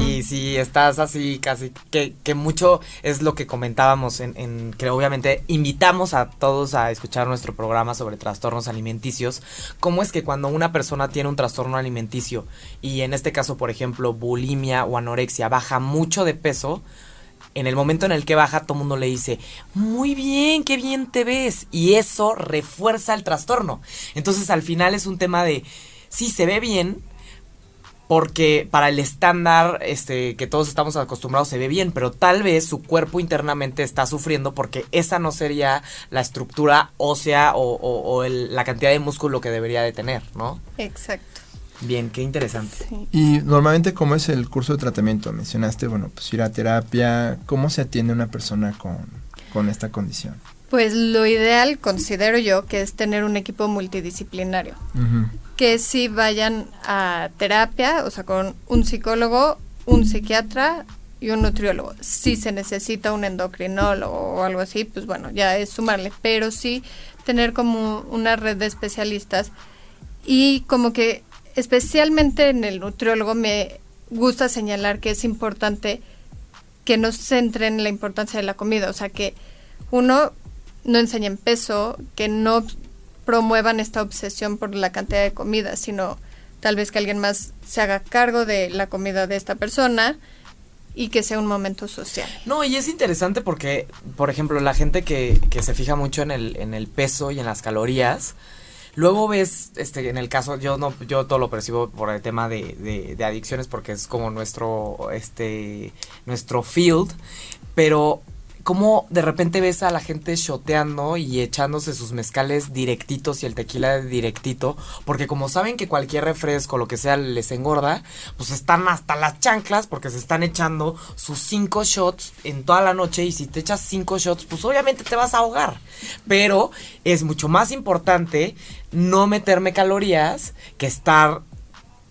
Y si estás así, casi que, que mucho es lo que comentábamos en, en que obviamente invitamos a todos a escuchar nuestro programa sobre trastornos alimenticios. ¿Cómo es que cuando una persona tiene un trastorno alimenticio y en este caso, por ejemplo, bulimia o anorexia, baja mucho de peso? En el momento en el que baja, todo el mundo le dice, muy bien, qué bien te ves. Y eso refuerza el trastorno. Entonces al final es un tema de, sí, se ve bien, porque para el estándar este, que todos estamos acostumbrados se ve bien, pero tal vez su cuerpo internamente está sufriendo porque esa no sería la estructura ósea o, o- o la cantidad de músculo que debería de tener, ¿no? Exacto. Bien, qué interesante. sí. Y normalmente, ¿cómo es el curso de tratamiento? Mencionaste, bueno, pues ir a terapia. ¿Cómo se atiende una persona con, con esta condición? Pues lo ideal, considero yo, que es tener un equipo multidisciplinario. Que sí vayan a terapia, o sea, con un psicólogo, un psiquiatra y un nutriólogo. Si se necesita un endocrinólogo o algo así, pues bueno, ya es sumarle. Pero sí tener como una red de especialistas y como que especialmente en el nutriólogo me gusta señalar que es importante que no se centren en la importancia de la comida, o sea, que uno no enseñen peso, que no promuevan esta obsesión por la cantidad de comida, sino tal vez que alguien más se haga cargo de la comida de esta persona y que sea un momento social. No, y es interesante porque, por ejemplo, la gente que, que se fija mucho en el, en el peso y en las calorías, Luego ves, este, en el caso, yo no, yo todo lo percibo por el tema de, de, de, adicciones porque es como nuestro, este, nuestro field, pero cómo de repente ves a la gente shoteando y echándose sus mezcales directitos y el tequila directito, porque como saben que cualquier refresco, lo que sea, les engorda, pues están hasta las chanclas porque se están echando sus cinco shots en toda la noche y si te echas cinco shots, pues obviamente te vas a ahogar. Pero es mucho más importante no meterme calorías que estar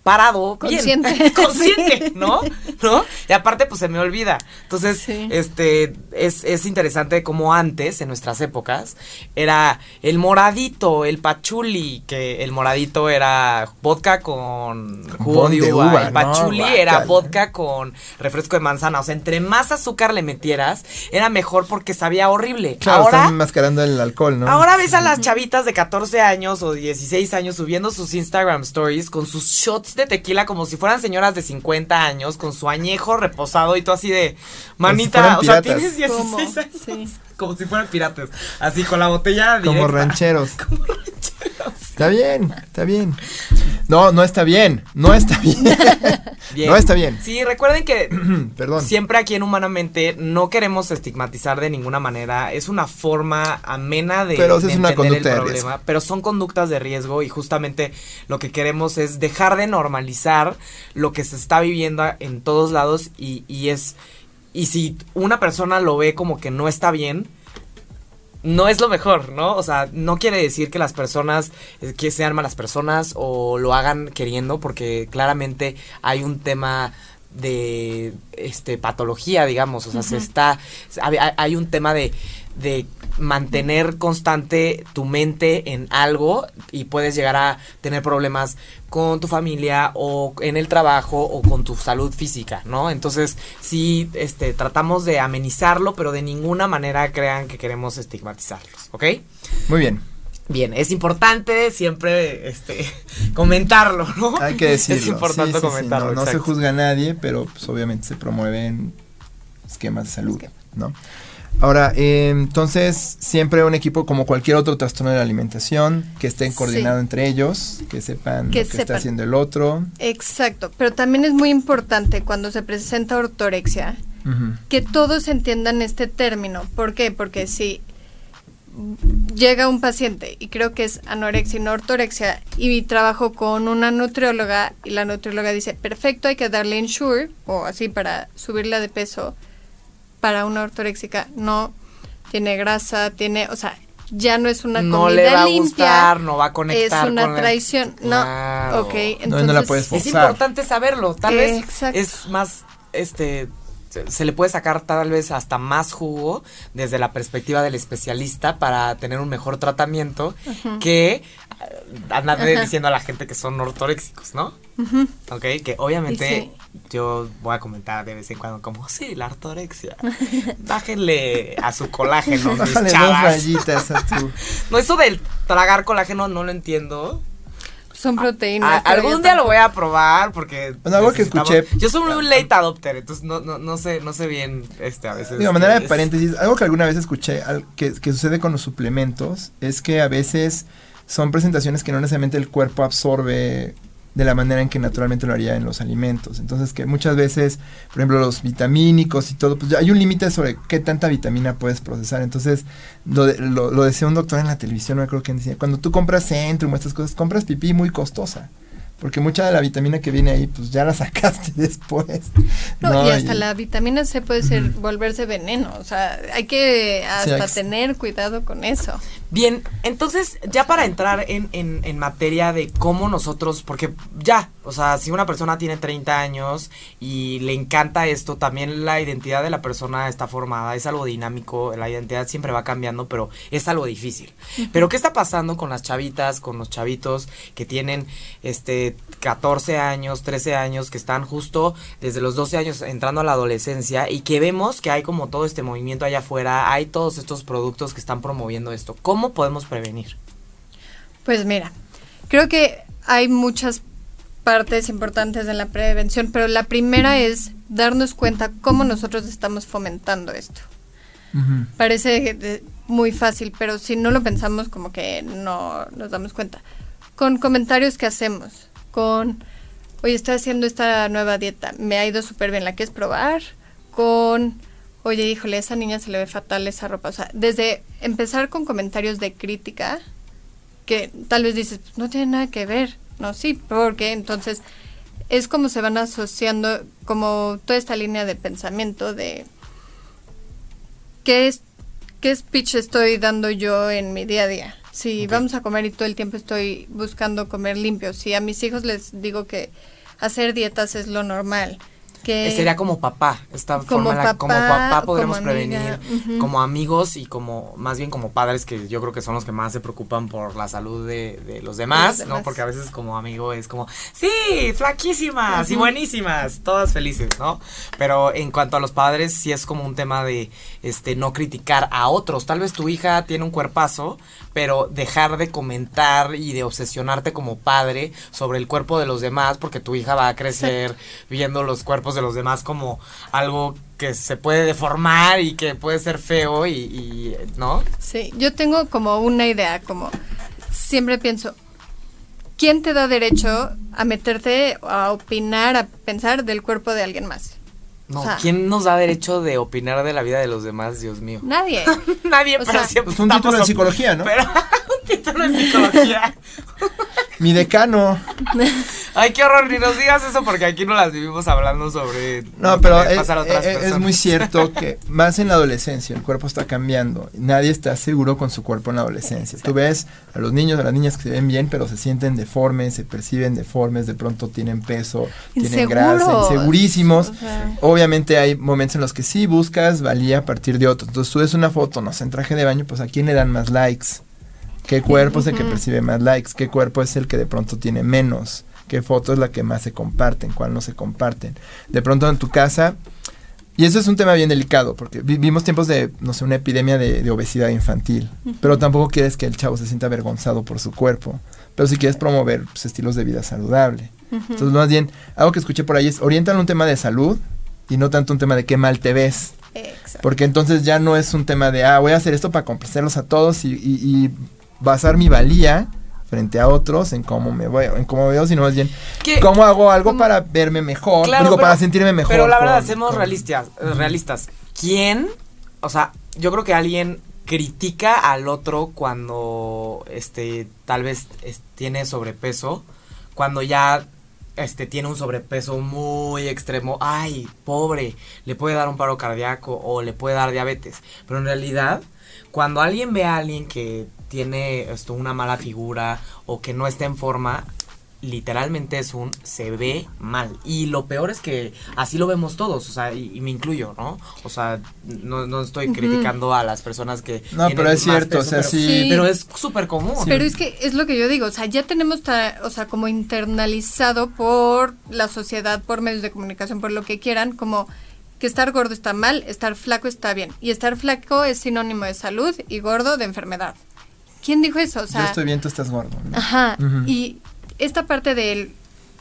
parado, consciente, bien, consciente, ¿no? ¿No? Y aparte, pues se me olvida. Entonces, sí. este, es, es interesante como antes, en nuestras épocas, era el moradito, el pachuli, que el moradito era vodka con jugo de uva, uva, el pachuli no, era vodka con refresco de manzana. O sea, entre más azúcar le metieras, era mejor porque sabía horrible. Claro, ahora, están mascarando el alcohol, ¿no? Ahora ves a las chavitas de 14 años o 16 años subiendo sus Instagram stories con sus shots de tequila como si fueran señoras de 50 años, con su añejo reposado y todo así de, manita, si o sea, tienes 16 ¿Cómo? años. Sí. Como si fueran piratas. Así con la botella Como directa. rancheros. Como rancheros. Está bien, está bien. No, no está bien, no está bien. Bien. No está bien. Sí, recuerden que Perdón. siempre aquí en Humanamente no queremos estigmatizar de ninguna manera. Es una forma amena de, Pero de es una entender el de problema. riesgo. Pero son conductas de riesgo y justamente lo que queremos es dejar de normalizar lo que se está viviendo en todos lados y, y es... Y si una persona lo ve como que no está bien, no es lo mejor, ¿no? O sea, no quiere decir que las personas eh, que sean malas personas o lo hagan queriendo, porque claramente hay un tema de este patología, digamos, o sea, se está hay, hay un tema de de mantener constante tu mente en algo y puedes llegar a tener problemas con tu familia o en el trabajo o con tu salud física, ¿no? Entonces, sí, este, tratamos de amenizarlo, pero de ninguna manera crean que queremos estigmatizarlos, ¿ok? Muy bien. Bien, es importante siempre, este, comentarlo, ¿no? Hay que decirlo. Es importante Sí, sí, sí, comentarlo, no, no se juzga a nadie, pero pues, obviamente se promueven esquemas de salud, ¿no? Ahora, eh, entonces, siempre un equipo como cualquier otro trastorno de la alimentación, que estén Sí. coordinados entre ellos, que sepan Que lo que está haciendo el otro. Exacto, pero también es muy importante cuando se presenta ortorexia que todos entiendan este término. ¿Por qué? Porque si llega un paciente y creo que es anorexia y no ortorexia y trabajo con una nutrióloga y la nutrióloga dice, perfecto, hay que darle Ensure o así para subirla de peso para una ortoréxica, no tiene grasa, tiene, o sea, ya no es una no comida le va a limpia. gustar, no va a conectar es una con la- traición. Claro. No, ok, entonces no la puedes Es importante saberlo, tal vez Exacto. es más, este, se, le puede sacar tal vez hasta más jugo desde la perspectiva del especialista para tener un mejor tratamiento que eh, andar diciendo a la gente que son ortoréxicos, ¿no? Ok, que obviamente yo voy a comentar de vez en cuando como, sí, la ortorexia, bájenle a su colágeno, mis Bájale dos chavas. rayitas a tu... No, eso del tragar colágeno no lo entiendo. son proteínas. A- pero algún yo día lo voy a probar porque Bueno, algo que escuché- Yo soy muy late adopter, entonces no, no, no sé, no sé bien este a veces. Digo, manera de es- paréntesis, algo que alguna vez escuché al- que, que sucede con los suplementos es que a veces son presentaciones que no necesariamente el cuerpo absorbe de la manera en que naturalmente lo haría en los alimentos. Entonces que muchas veces, por ejemplo, los vitamínicos y todo, pues hay un límite sobre qué tanta vitamina puedes procesar. Entonces, lo, de- lo, lo decía un doctor en la televisión, no acuerdo quién decía, cuando tú compras Centrum estas cosas, compras pipí muy costosa. Porque mucha de la vitamina que viene ahí, pues ya la sacaste después. No, y hasta y- la vitamina C puede ser volverse veneno. O sea, hay que hasta tener cuidado con eso. Bien, entonces ya para entrar en, en, en materia de cómo nosotros, porque ya, o sea, si una persona tiene 30 años y le encanta esto, también la identidad de la persona está formada, es algo dinámico, la identidad siempre va cambiando, pero es algo difícil. Pero ¿qué está pasando con las chavitas, con los chavitos que tienen este de 14 años, 13 años, que están justo desde los 12 años entrando a la adolescencia y que vemos que hay como todo este movimiento allá afuera, hay todos estos productos que están promoviendo esto. ¿Cómo podemos prevenir? Pues mira, creo que hay muchas partes importantes de la prevención, pero la primera es darnos cuenta cómo nosotros estamos fomentando esto. Parece muy fácil, pero si no lo pensamos como que no nos damos cuenta. Con comentarios que hacemos, con, oye, estoy haciendo esta nueva dieta, me ha ido súper bien, ¿la quieres probar? Con, oye, híjole, a esa niña se le ve fatal esa ropa. O sea, desde empezar con comentarios de crítica, que tal vez dices, pues, no tiene nada que ver, no, sí, porque entonces es como se van asociando, como toda esta línea de pensamiento de qué es qué speech estoy dando yo en mi día a día. Si vamos a comer y todo el tiempo estoy buscando comer limpio, si a mis hijos les digo que hacer dietas es lo normal, que sería como papá, esta Como forma en la- como papá, papá podremos como prevenir, como amigos y como más bien como padres que yo creo que son los que más se preocupan por la salud de, de los demás, ¿no? Porque a veces como amigo es como, sí, flaquísimas y buenísimas, todas felices, ¿no? Pero en cuanto a los padres sí es como un tema de este no criticar a otros. Tal vez tu hija tiene un cuerpazo, pero dejar de comentar y de obsesionarte como padre sobre el cuerpo de los demás porque tu hija va a crecer viendo los cuerpos de los demás como algo que se puede deformar y que puede ser feo y, y, ¿no? Sí, yo tengo como una idea, como siempre pienso, ¿quién te da derecho a meterte, a opinar, a pensar del cuerpo de alguien más? No, O sea- ¿quién nos da derecho de opinar de la vida de los demás, Dios mío? Nadie. Nadie, O pero sea, siempre Pues un título en op- psicología, ¿no? Pero un título en psicología. Mi decano. Ay, qué horror, ni nos digas eso porque aquí no las vivimos hablando sobre No, pero es, pasa a otras es- muy cierto que más en la adolescencia el cuerpo está cambiando. Nadie está seguro con su cuerpo en la adolescencia. Tú ves a los niños, a las niñas que se ven bien, pero se sienten deformes, se perciben deformes, de pronto tienen peso, tienen grasa, Inseguros. insegurísimos. O sea, Obviamente hay momentos en los que sí buscas valía a partir de otros. Entonces subes una foto, no sé, en traje de baño, pues a quién le dan más likes. ¿Qué cuerpo es el que percibe más likes? ¿Qué cuerpo es el que de pronto tiene menos? ¿Qué foto es la que más se comparten? ¿Cuál no se comparten? De pronto en tu casa, y eso es un tema bien delicado, porque vivimos tiempos de, no sé, una epidemia de, de obesidad infantil, pero tampoco quieres que el chavo se sienta avergonzado por su cuerpo, pero si quieres promover pues, estilos de vida saludable. Entonces, más bien, algo que escuché por ahí es, orientan un tema de salud y no tanto un tema de qué mal te ves. exacto. Porque entonces ya no es un tema de, ah, voy a hacer esto para complacerlos a todos y, y- y basar mi valía frente a otros en cómo me veo, en cómo veo, sino más bien ¿Qué? cómo hago algo ¿Cómo? para verme mejor, Claro, digo, pero- para sentirme mejor. Pero la verdad, con- realistas, realistas. ¿Quién? O sea, yo creo que alguien critica al otro cuando este tal vez es- tiene sobrepeso, cuando ya este tiene un sobrepeso muy extremo, ay, pobre, le puede dar un paro cardíaco o le puede dar diabetes, pero en realidad cuando alguien ve a alguien que tiene esto una mala figura o que no está en forma, literalmente es un se ve mal. Y lo peor es que así lo vemos todos, o sea, y, y me incluyo, ¿no? O sea, no, no estoy criticando a las personas que... No, pero es cierto, o sea, pero, sí. Pero es súper común. Pero es que es lo que yo digo, o sea, ya tenemos, ta- o sea, como internalizado por la sociedad, por medios de comunicación, por lo que quieran, como que estar gordo está mal, estar flaco está bien. Y estar flaco es sinónimo de salud y gordo de enfermedad. ¿Quién dijo eso? O sea, Yo estoy bien, tú estás gordo. ¿no? Ajá. Y esta parte del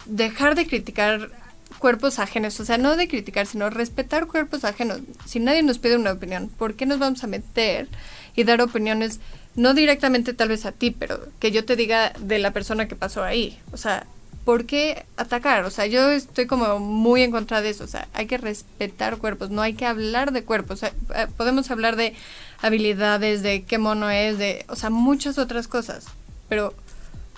dejar de criticar cuerpos ajenos, o sea, no de criticar, sino respetar cuerpos ajenos. Si nadie nos pide una opinión, ¿por qué nos vamos a meter y dar opiniones, no directamente tal vez a ti, pero que yo te diga de la persona que pasó ahí? O sea, ¿por qué atacar? O sea, yo estoy como muy en contra de eso. O sea, hay que respetar cuerpos, no hay que hablar de cuerpos. O sea, eh, podemos hablar de habilidades, de qué mono es, de, o sea, muchas otras cosas. Pero,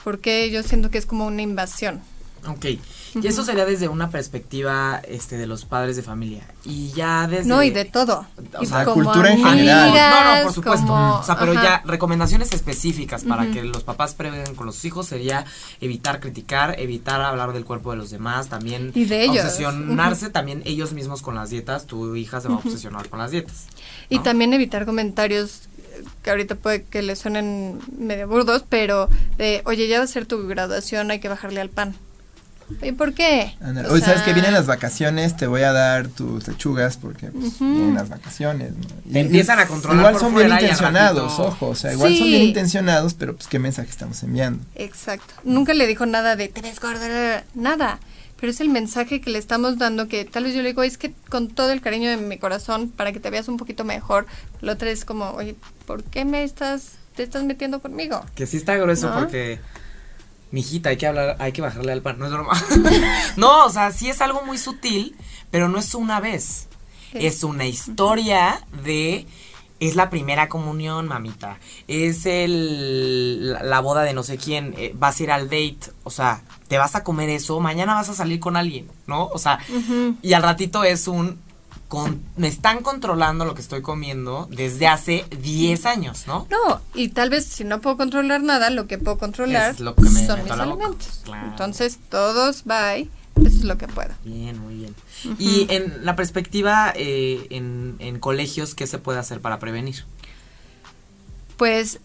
¿por qué yo siento que es como una invasión? Ok, y eso sería desde una perspectiva este, de los padres de familia. Y ya desde... No, y de todo. O Y sea, cultura en no, general. no, amigas, por supuesto. como- o sea, pero ajá. ya recomendaciones específicas para que los papás prevengan con los hijos sería evitar criticar, evitar hablar del cuerpo de los demás, también Y de ellos. obsesionarse también ellos mismos con las dietas. Tu hija se va a obsesionar con las dietas. Y ¿no? también evitar comentarios eh, que ahorita puede que le suenen medio burdos, pero de, oye, ya va a ser tu graduación, hay que bajarle al pan. ¿Y por qué? O Oye, ¿sabes que vienen las vacaciones? Te voy a dar tus lechugas porque pues, vienen las vacaciones. ¿no? Y- Te empiezan a controlar Igual por son fuera bien intencionados, ojo. O sea, igual son bien intencionados, pero pues qué mensaje estamos enviando. Exacto. Nunca le dijo nada de te ves gorda, nada. Pero es el mensaje que le estamos dando que tal vez yo le digo, es que con todo el cariño de mi corazón, para que te veas un poquito mejor, lo otro es como, oye, ¿por qué me estás, te estás metiendo conmigo? Que sí está grueso ¿No? porque. Mijita, hay que hablar, hay que bajarle al pan, no es broma. no, o sea, sí es algo muy sutil, pero no es una vez. Sí. Es una historia de. Es la primera comunión, mamita. Es el. La, la boda de no sé quién. eh, vas a ir al date. O sea, te vas a comer eso. Mañana vas a salir con alguien, ¿no? O sea, y al ratito es un. con- me están controlando lo que estoy comiendo desde hace 10 años, ¿no? No, y tal vez si no puedo controlar nada, lo que puedo controlar Es lo que me son mis alimentos. Claro. Entonces, todos, bye, eso es lo que puedo. Bien, muy bien. Y en la perspectiva eh, en, en colegios, ¿qué se puede hacer para prevenir? Pues,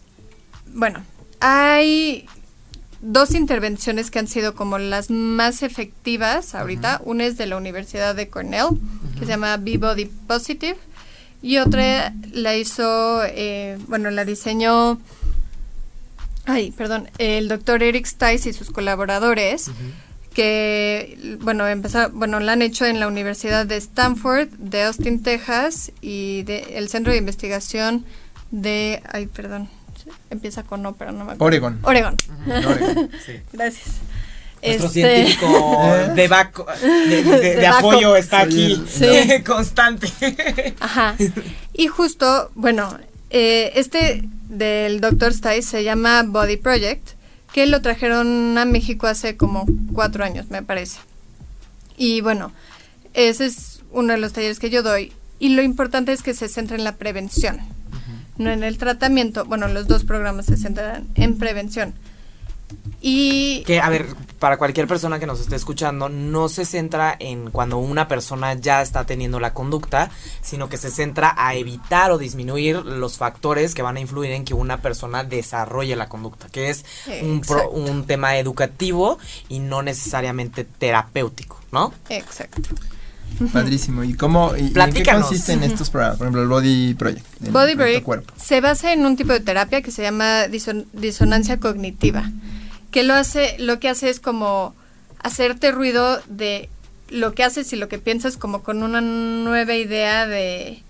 bueno, hay dos intervenciones que han sido como las más efectivas ahorita. Una es de la Universidad de Cornell, que se llama Be Body Positive, y otra la hizo, eh, bueno, la diseñó, ay, perdón, el doctor Eric Stice y sus colaboradores. que bueno empezar bueno la han hecho en la Universidad de Stanford de Austin Texas y de el centro de investigación de ay perdón empieza con no pero no me acuerdo Oregon. Oregon Oregon. Sí. gracias Nuestro Este, científico de, baco- de, de- de De backup. apoyo está aquí, sí. constante. Ajá. Y justo, bueno, eh, este del Dr. Stice se llama Body Project, que lo trajeron a México hace como cuatro años, me parece. Y bueno, ese es uno de los talleres que yo doy. Y lo importante es que se centra en la prevención, no en el tratamiento. Bueno, los dos programas se centran en prevención. Y Que, a ver, para cualquier persona que nos esté escuchando, no se centra en cuando una persona ya está teniendo la conducta, sino que se centra a evitar o disminuir los factores que van a influir en que una persona desarrolle la conducta, que es un, pro- un tema educativo y no necesariamente terapéutico, ¿no? exacto. Padrísimo. ¿Y cómo y- y en qué consisten estos programas? Por ejemplo, el Body Project. el Body Break cuerpo. se basa en un tipo de terapia que se llama dison- disonancia cognitiva, que lo hace, lo que hace es como hacerte ruido de lo que haces y lo que piensas como con una nueva idea de,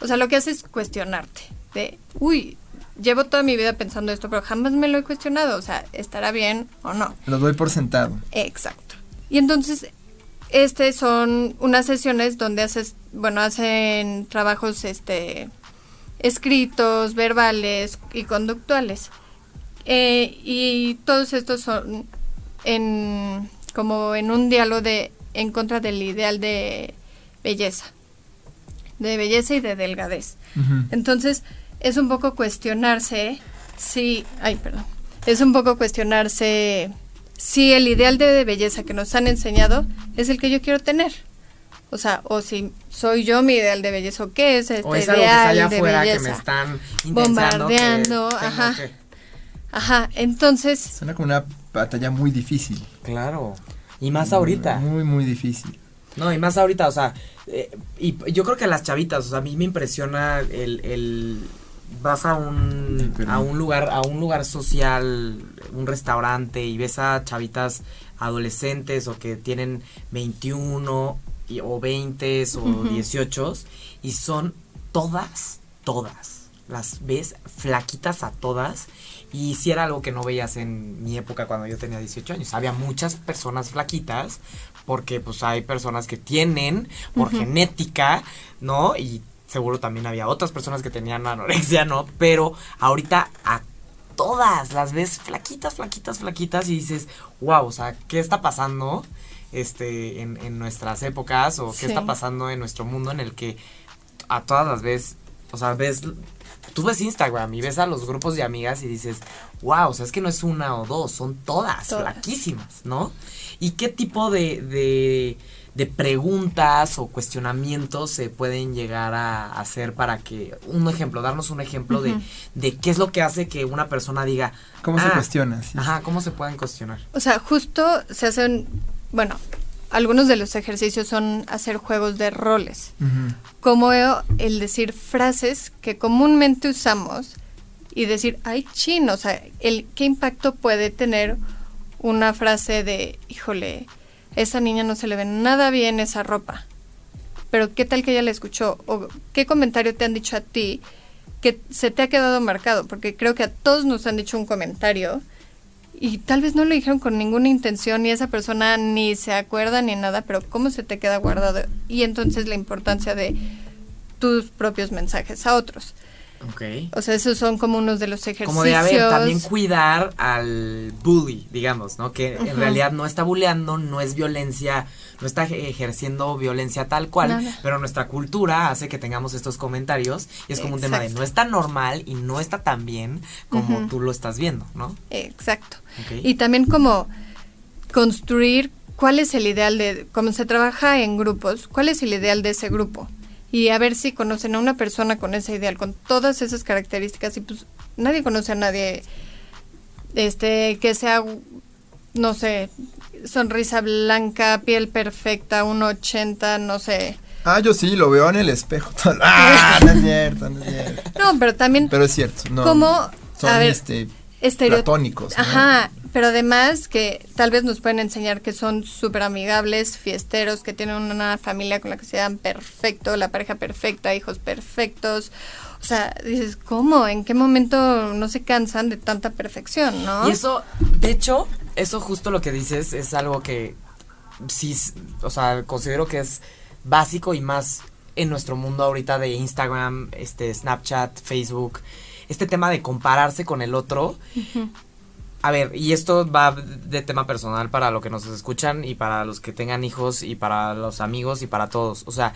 o sea, lo que hace es cuestionarte, de, uy, llevo toda mi vida pensando esto, pero jamás me lo he cuestionado, o sea, estará bien o no. Lo doy por sentado. Exacto. Y entonces, este son unas sesiones donde haces, bueno, hacen trabajos este escritos, verbales y conductuales. Eh, y todos estos son en como en un diálogo de en contra del ideal de belleza. De belleza y de delgadez. Entonces, es un poco cuestionarse si, ay, perdón, es un poco cuestionarse si el ideal de belleza que nos han enseñado es el que yo quiero tener. O sea, o si soy yo mi ideal de belleza, o qué es este o es algo que está ideal allá de afuera que belleza. me están que Bombardeando, ajá. que- Ajá, entonces, Suena como una batalla muy difícil. Claro. Y más ahorita. Muy, muy difícil. No, y más ahorita, o sea, eh, y yo creo que a las chavitas, o sea, a mí me impresiona el, el vas a un a un lugar a un lugar social, un restaurante y ves a chavitas adolescentes o que tienen 21 y- o 20 o Ujú. 18 y son todas, todas. Las ves flaquitas a todas y si era algo que no veías en mi época cuando yo tenía 18 años. Había muchas personas flaquitas porque pues hay personas que tienen por genética, ¿no? Y seguro también había otras personas que tenían anorexia, ¿no? Pero ahorita a todas las ves flaquitas, flaquitas, flaquitas y dices, wow, o sea, ¿qué está pasando este en, en nuestras épocas o qué Sí. está pasando en nuestro mundo en el que a todas las ves, o sea, ves tú ves Instagram y ves a los grupos de amigas y dices, wow, o sea, es que no es una o dos, son todas, Todas. flaquísimas, ¿no? ¿Y qué tipo de, de, de preguntas o cuestionamientos se pueden llegar a hacer para que, un ejemplo, darnos un ejemplo de, de qué es lo que hace que una persona diga, ¿Cómo se "Ah, cuestiona? Sí. Ajá, ¿cómo se pueden cuestionar? o sea, justo se hacen bueno, algunos de los ejercicios son hacer juegos de roles, como el decir frases que comúnmente usamos y decir, ay, chin, o sea, el, ¿qué impacto puede tener una frase de, híjole, esa niña no se le ve nada bien esa ropa? Pero ¿qué tal que ella la escuchó? ¿O qué comentario te han dicho a ti que se te ha quedado marcado? Porque creo que a todos nos han dicho un comentario y tal vez no lo dijeron con ninguna intención y esa persona ni se acuerda ni nada, pero ¿cómo se te queda guardado? Y entonces la importancia de tus propios mensajes a otros. Ok. O sea, esos son como unos de los ejercicios. Como de, a ver, también cuidar al bully, digamos, ¿no? Que en realidad no está bulleando, no es violencia, no está ej- ejerciendo violencia tal cual, Nada. pero nuestra cultura hace que tengamos estos comentarios y es como un tema de no está normal y no está tan bien como Ujú. tú lo estás viendo, ¿no? Exacto. Y también como construir cuál es el ideal de, como se trabaja en grupos, cuál es el ideal de ese grupo. Y a ver si conocen a una persona con ese ideal, con todas esas características. Y pues nadie conoce a nadie este que sea, no sé, sonrisa blanca, piel perfecta, 1,80, no sé. Ah, yo sí, lo veo en el espejo. ah, no es cierto, no es cierto. No, pero también Pero es cierto, no. como, Son a ver, este, estereo- platónicos. ¿no? Ajá, pero además que tal vez nos pueden enseñar que son súper amigables, fiesteros, que tienen una familia con la que se dan perfecto, la pareja perfecta, hijos perfectos. O sea, dices, ¿cómo? ¿En qué momento no se cansan de tanta perfección, no? Y eso, de hecho, eso justo lo que dices es algo que sí, o sea, considero que es básico y más en nuestro mundo ahorita de Instagram, este Snapchat, Facebook, este tema de compararse con el otro. A ver, y esto va de tema personal para lo que nos escuchan y para los que tengan hijos y para los amigos y para todos. O sea,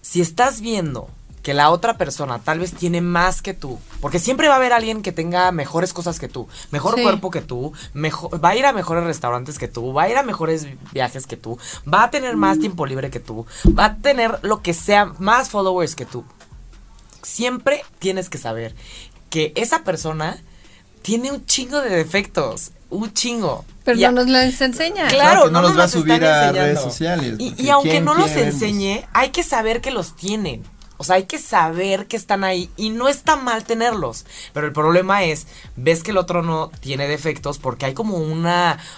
si estás viendo que la otra persona tal vez tiene más que tú, porque siempre va a haber alguien que tenga mejores cosas que tú, mejor Sí. cuerpo que tú, mejor, va a ir a mejores restaurantes que tú, va a ir a mejores viajes que tú, va a tener más tiempo libre que tú, va a tener lo que sea, más followers que tú. Siempre tienes que saber que esa persona tiene un chingo de defectos, un chingo. pero Y no nos lo enseña. Claro, Claro que no los va a están subir a enseñando. redes sociales, Y, aunque ¿quién no los enseñe, hay que saber que los tienen. O sea, hay que saber que están ahí y no está mal tenerlos. Pero el problema es, ves que el otro no tiene defectos porque hay como un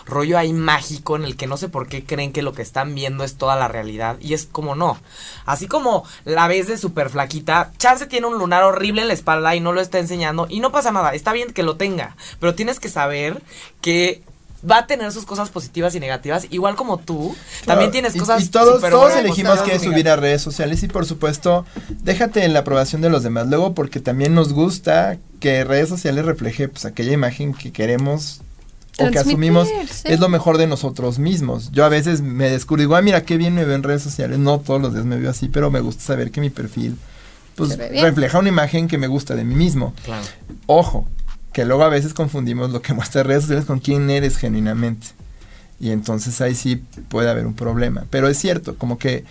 rollo ahí mágico en el que no sé por qué creen que lo que están viendo es toda la realidad y es como no. Así como la ves de súper flaquita, Chance tiene un lunar horrible en la espalda y no lo está enseñando y no pasa nada, está bien que lo tenga, pero tienes que saber que va a tener sus cosas positivas y negativas, igual como tú, también tienes y- cosas Y, todos, súper todos buenas, elegimos y subir a redes sociales y por supuesto, déjate en la aprobación de los demás. Luego, porque también nos gusta que redes sociales refleje pues aquella imagen que queremos o que asumimos sí. es lo mejor de nosotros mismos. Yo a veces me descubro, digo, ah, mira qué bien me veo en redes sociales. No todos los días me veo así, pero me gusta saber que mi perfil pues refleja una imagen que me gusta de mí mismo. Claro. Ojo, que luego a veces confundimos lo que muestra redes sociales con quién eres genuinamente. Y entonces ahí sí puede haber un problema. Pero es cierto, como que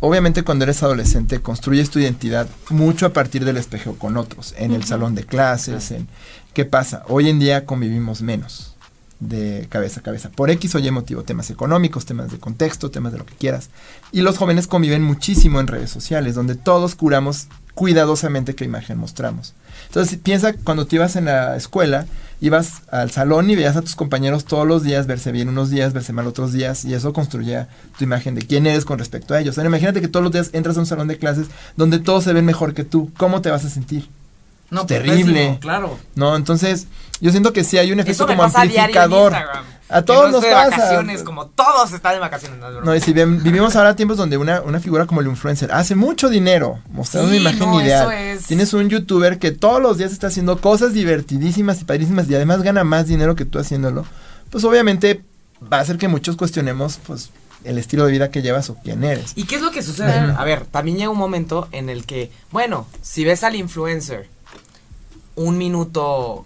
obviamente cuando eres adolescente construyes tu identidad mucho a partir del espejo con otros, en el salón de clases, en qué pasa. Hoy en día convivimos menos de cabeza a cabeza, por X o Y motivo, temas económicos, temas de contexto, temas de lo que quieras. Y los jóvenes conviven muchísimo en redes sociales, donde todos curamos cuidadosamente qué imagen mostramos. Entonces piensa cuando tú ibas en la escuela, ibas al salón y veías a tus compañeros todos los días verse bien unos días, verse mal otros días, y eso construía tu imagen de quién eres con respecto a ellos. Ahora, imagínate que todos los días entras a un salón de clases donde todos se ven mejor que tú, ¿cómo te vas a sentir? No, Es pues, terrible. pésimo, claro. No, entonces yo siento que sí hay un efecto como pasa a diario en A Que todos no nos estoy de pasa. vacaciones, como todos están de vacaciones. No, y si ven- vivimos ahora tiempos donde una, una figura como el influencer hace mucho dinero mostrando Sí, una imagen no, ideal. eso es- Tienes un youtuber que todos los días está haciendo cosas divertidísimas y padrísimas y además gana más dinero que tú haciéndolo. Pues obviamente va a hacer que muchos cuestionemos pues el estilo de vida que llevas o quién eres. ¿Y qué es lo que sucede? A ver, también llega un momento en el que, bueno, si ves al influencer un minuto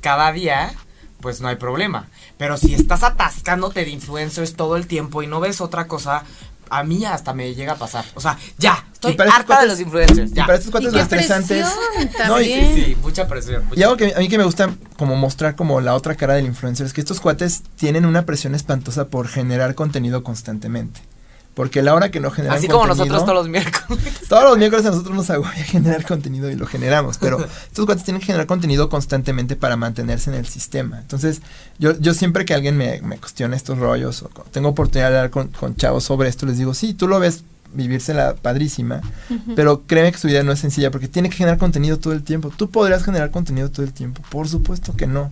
cada día, pues no hay problema. Pero si estás atascándote de influencers todo el tiempo y no ves otra cosa, a mí hasta me llega a pasar. O sea, ya, estoy Y harta de los influencers. Y Ya. para estos cuates Y lo qué estresante es... presión No, y- también. Sí, mucha presión. mucha- Y algo que a mí que me gusta como mostrar como la otra cara del influencer es que estos cuates tienen una presión espantosa por generar contenido constantemente. Porque la hora que no generan Así como contenido- nosotros todos los miércoles. Todos los miércoles a nosotros nos agobia generar contenido y lo generamos, pero estos cuates tienen que generar contenido constantemente para mantenerse en el sistema. Entonces, yo, yo siempre que alguien me, me cuestiona estos rollos o tengo oportunidad de hablar con, con chavos sobre esto, les digo, sí, tú lo ves vivírsela padrísima, pero créeme que su vida no es sencilla porque tiene que generar contenido todo el tiempo. ¿Tú podrías generar contenido todo el tiempo? Por supuesto que no.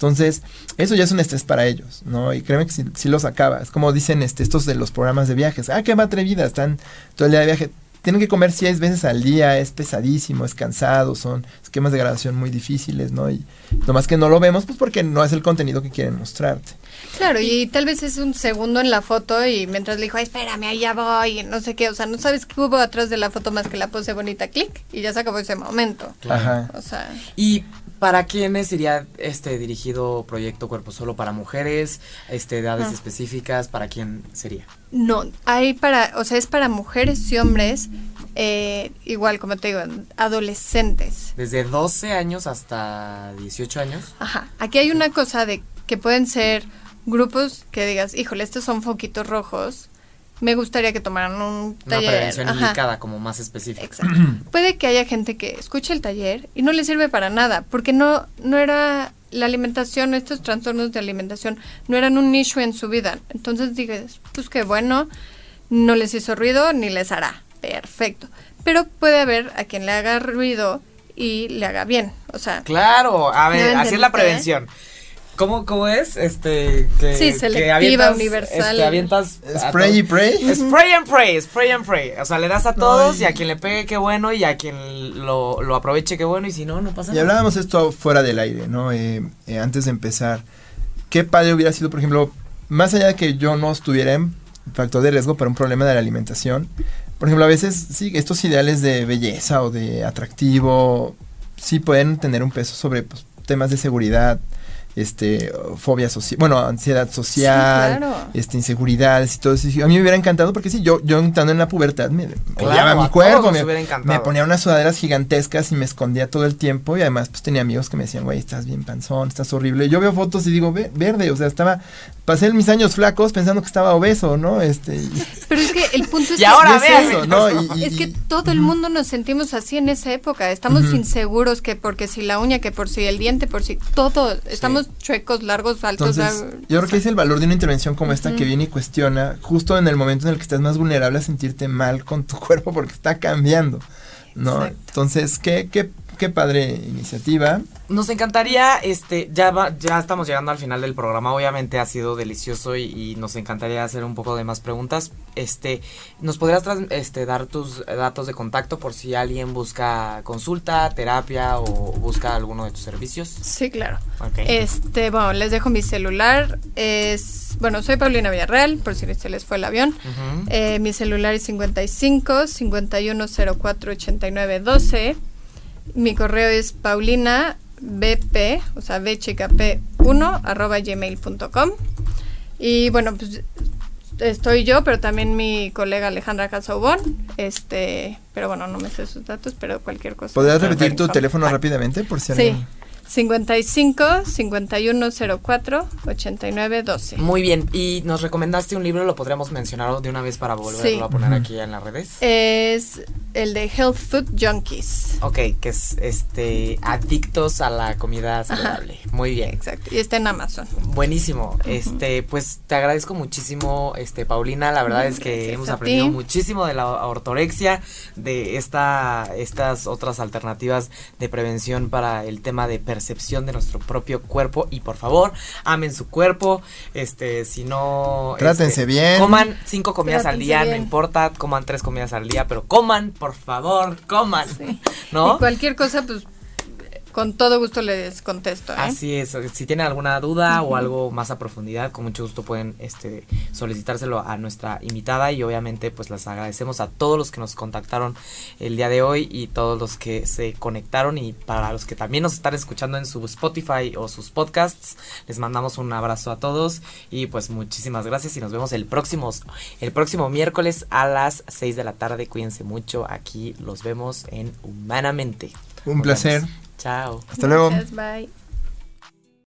Entonces, eso ya es un estrés para ellos, ¿no? Y créeme que si, si los acaba. Es como dicen este, estos de los programas de viajes. Ah, qué atrevida, están todo el día de viaje. Tienen que comer seis veces al día, es pesadísimo, es cansado, son esquemas de grabación muy difíciles, ¿no? Y nomás que no lo vemos, pues porque no es el contenido que quieren mostrarte. Claro, y tal vez es un segundo en la foto y mientras le dijo, "Ay, espérame, ahí ya voy, y no sé qué, o sea, no sabes qué hubo atrás de la foto más que la pose bonita, clic, y ya se acabó ese momento. Ajá. O sea, ¿Y para quiénes sería este dirigido proyecto Cuerpo Solo? ¿Para mujeres? Este, edades específicas? ¿Para quién sería? no, hay para, o sea, es para mujeres y hombres, eh, igual como te digo, adolescentes. Desde 12 años hasta 18 años. Ajá, aquí hay una cosa de que pueden ser grupos que digas, híjole, estos son foquitos rojos, me gustaría que tomaran un Una taller. prevención Ajá. indicada, como más específica. Exacto. Puede que haya gente que escuche el taller y no le sirve para nada, porque no, no era la alimentación, estos trastornos de alimentación, no eran un nicho en su vida. Entonces dices, pues qué bueno, no les hizo ruido ni les hará. Perfecto. Pero puede haber a quien le haga ruido y le haga bien. O sea, Claro, a ver, ¿No así es la prevención. ¿Cómo, cómo es? Este, que, Sí, que selectiva, avientas, universal. este, avientas Spray y pray. Spray and pray, spray and pray. O sea, le das a todos Ay. y a quien le pegue, qué bueno, y a quien lo, lo aproveche, qué bueno, y si no, no pasa Y nada. hablábamos esto fuera del aire, ¿no? Eh, eh, antes de empezar, qué padre hubiera sido, por ejemplo, más allá de que yo no estuviera en factor de riesgo para un problema de la alimentación, por ejemplo, a veces, sí, estos ideales de belleza o de atractivo, sí pueden tener un peso sobre pues, temas de seguridad, este, fobia social, bueno, ansiedad social, claro. este, inseguridades y todo eso. A mí me hubiera encantado porque sí, yo, yo entrando en la pubertad me Claro, odiaba a mi cuerpo, me, ponía unas sudaderas gigantescas y me escondía todo el tiempo y además pues tenía amigos que me decían, güey, estás bien panzón, estás horrible. Y yo veo fotos y digo, "Ve- verde, o sea, estaba, pasé mis años flacos pensando que estaba obeso, ¿no? Este, y, pero es que el punto es Y que ahora es eso, ¿no? Y- y- Es que y- todo el mundo nos sentimos así en esa época. Estamos inseguros que porque si la uña, que por si el diente, por si todo. Estamos chuecos, largos, altos. Entonces, ah, yo creo que es el valor de una intervención como esta que viene y cuestiona justo en el momento en el que estás más vulnerable a sentirte mal con tu cuerpo porque está cambiando, ¿no? Exacto. Entonces, qué, qué, qué padre iniciativa. Nos encantaría, este, ya va, ya estamos llegando al final del programa, obviamente ha sido delicioso y, y nos encantaría hacer un poco de más preguntas. Este, ¿nos podrías este, dar tus datos de contacto por si alguien busca consulta, terapia o busca alguno de tus servicios? Sí, claro. Este, bueno, les dejo mi celular. Es, bueno, soy Paulina Villarreal, por si se les fue el avión. Ujú. Eh, mi celular es 55 5104 89 12. Mi correo es paulina bp, o sea, bchkp1 arroba gmail.com. Y bueno, pues estoy yo, pero también mi colega Alejandra Casaubón. Este, pero bueno, no me sé sus datos, pero cualquier cosa. ¿Podrías repetir tu teléfono rápidamente por si Sí. alguien... 55 5104 89 12. Muy bien, y nos recomendaste un libro, lo podríamos mencionar de una vez para volverlo Sí. a poner aquí en las redes. Es el de Health Food Junkies. Ok, que es este adictos a la comida saludable. Muy bien. Exacto. Y está en Amazon. Buenísimo. Este, pues te agradezco muchísimo, este, Paulina. La verdad es que Gracias hemos aprendido muchísimo de la ortorexia, de esta, estas otras alternativas de prevención para el tema de percepción de nuestro propio cuerpo. Y por favor, amen su cuerpo. Este, si no. Trátense este, bien. Coman cinco comidas al día, no importa. Coman tres comidas al día, pero coman, por favor, coman. Sí. ¿No? Y cualquier cosa, pues con todo gusto les contesto. ¿eh? Así es, si tienen alguna duda o algo más a profundidad, con mucho gusto pueden este, solicitárselo a nuestra invitada y obviamente pues les agradecemos a todos los que nos contactaron el día de hoy y todos los que se conectaron y para los que también nos están escuchando en su Spotify o sus podcasts, les mandamos un abrazo a todos y pues muchísimas gracias y nos vemos el próximo, el próximo miércoles a las 6 de la tarde. Cuídense mucho, aquí los vemos en Humanamente. Un placer. Chao. Hasta luego. Gracias, bye.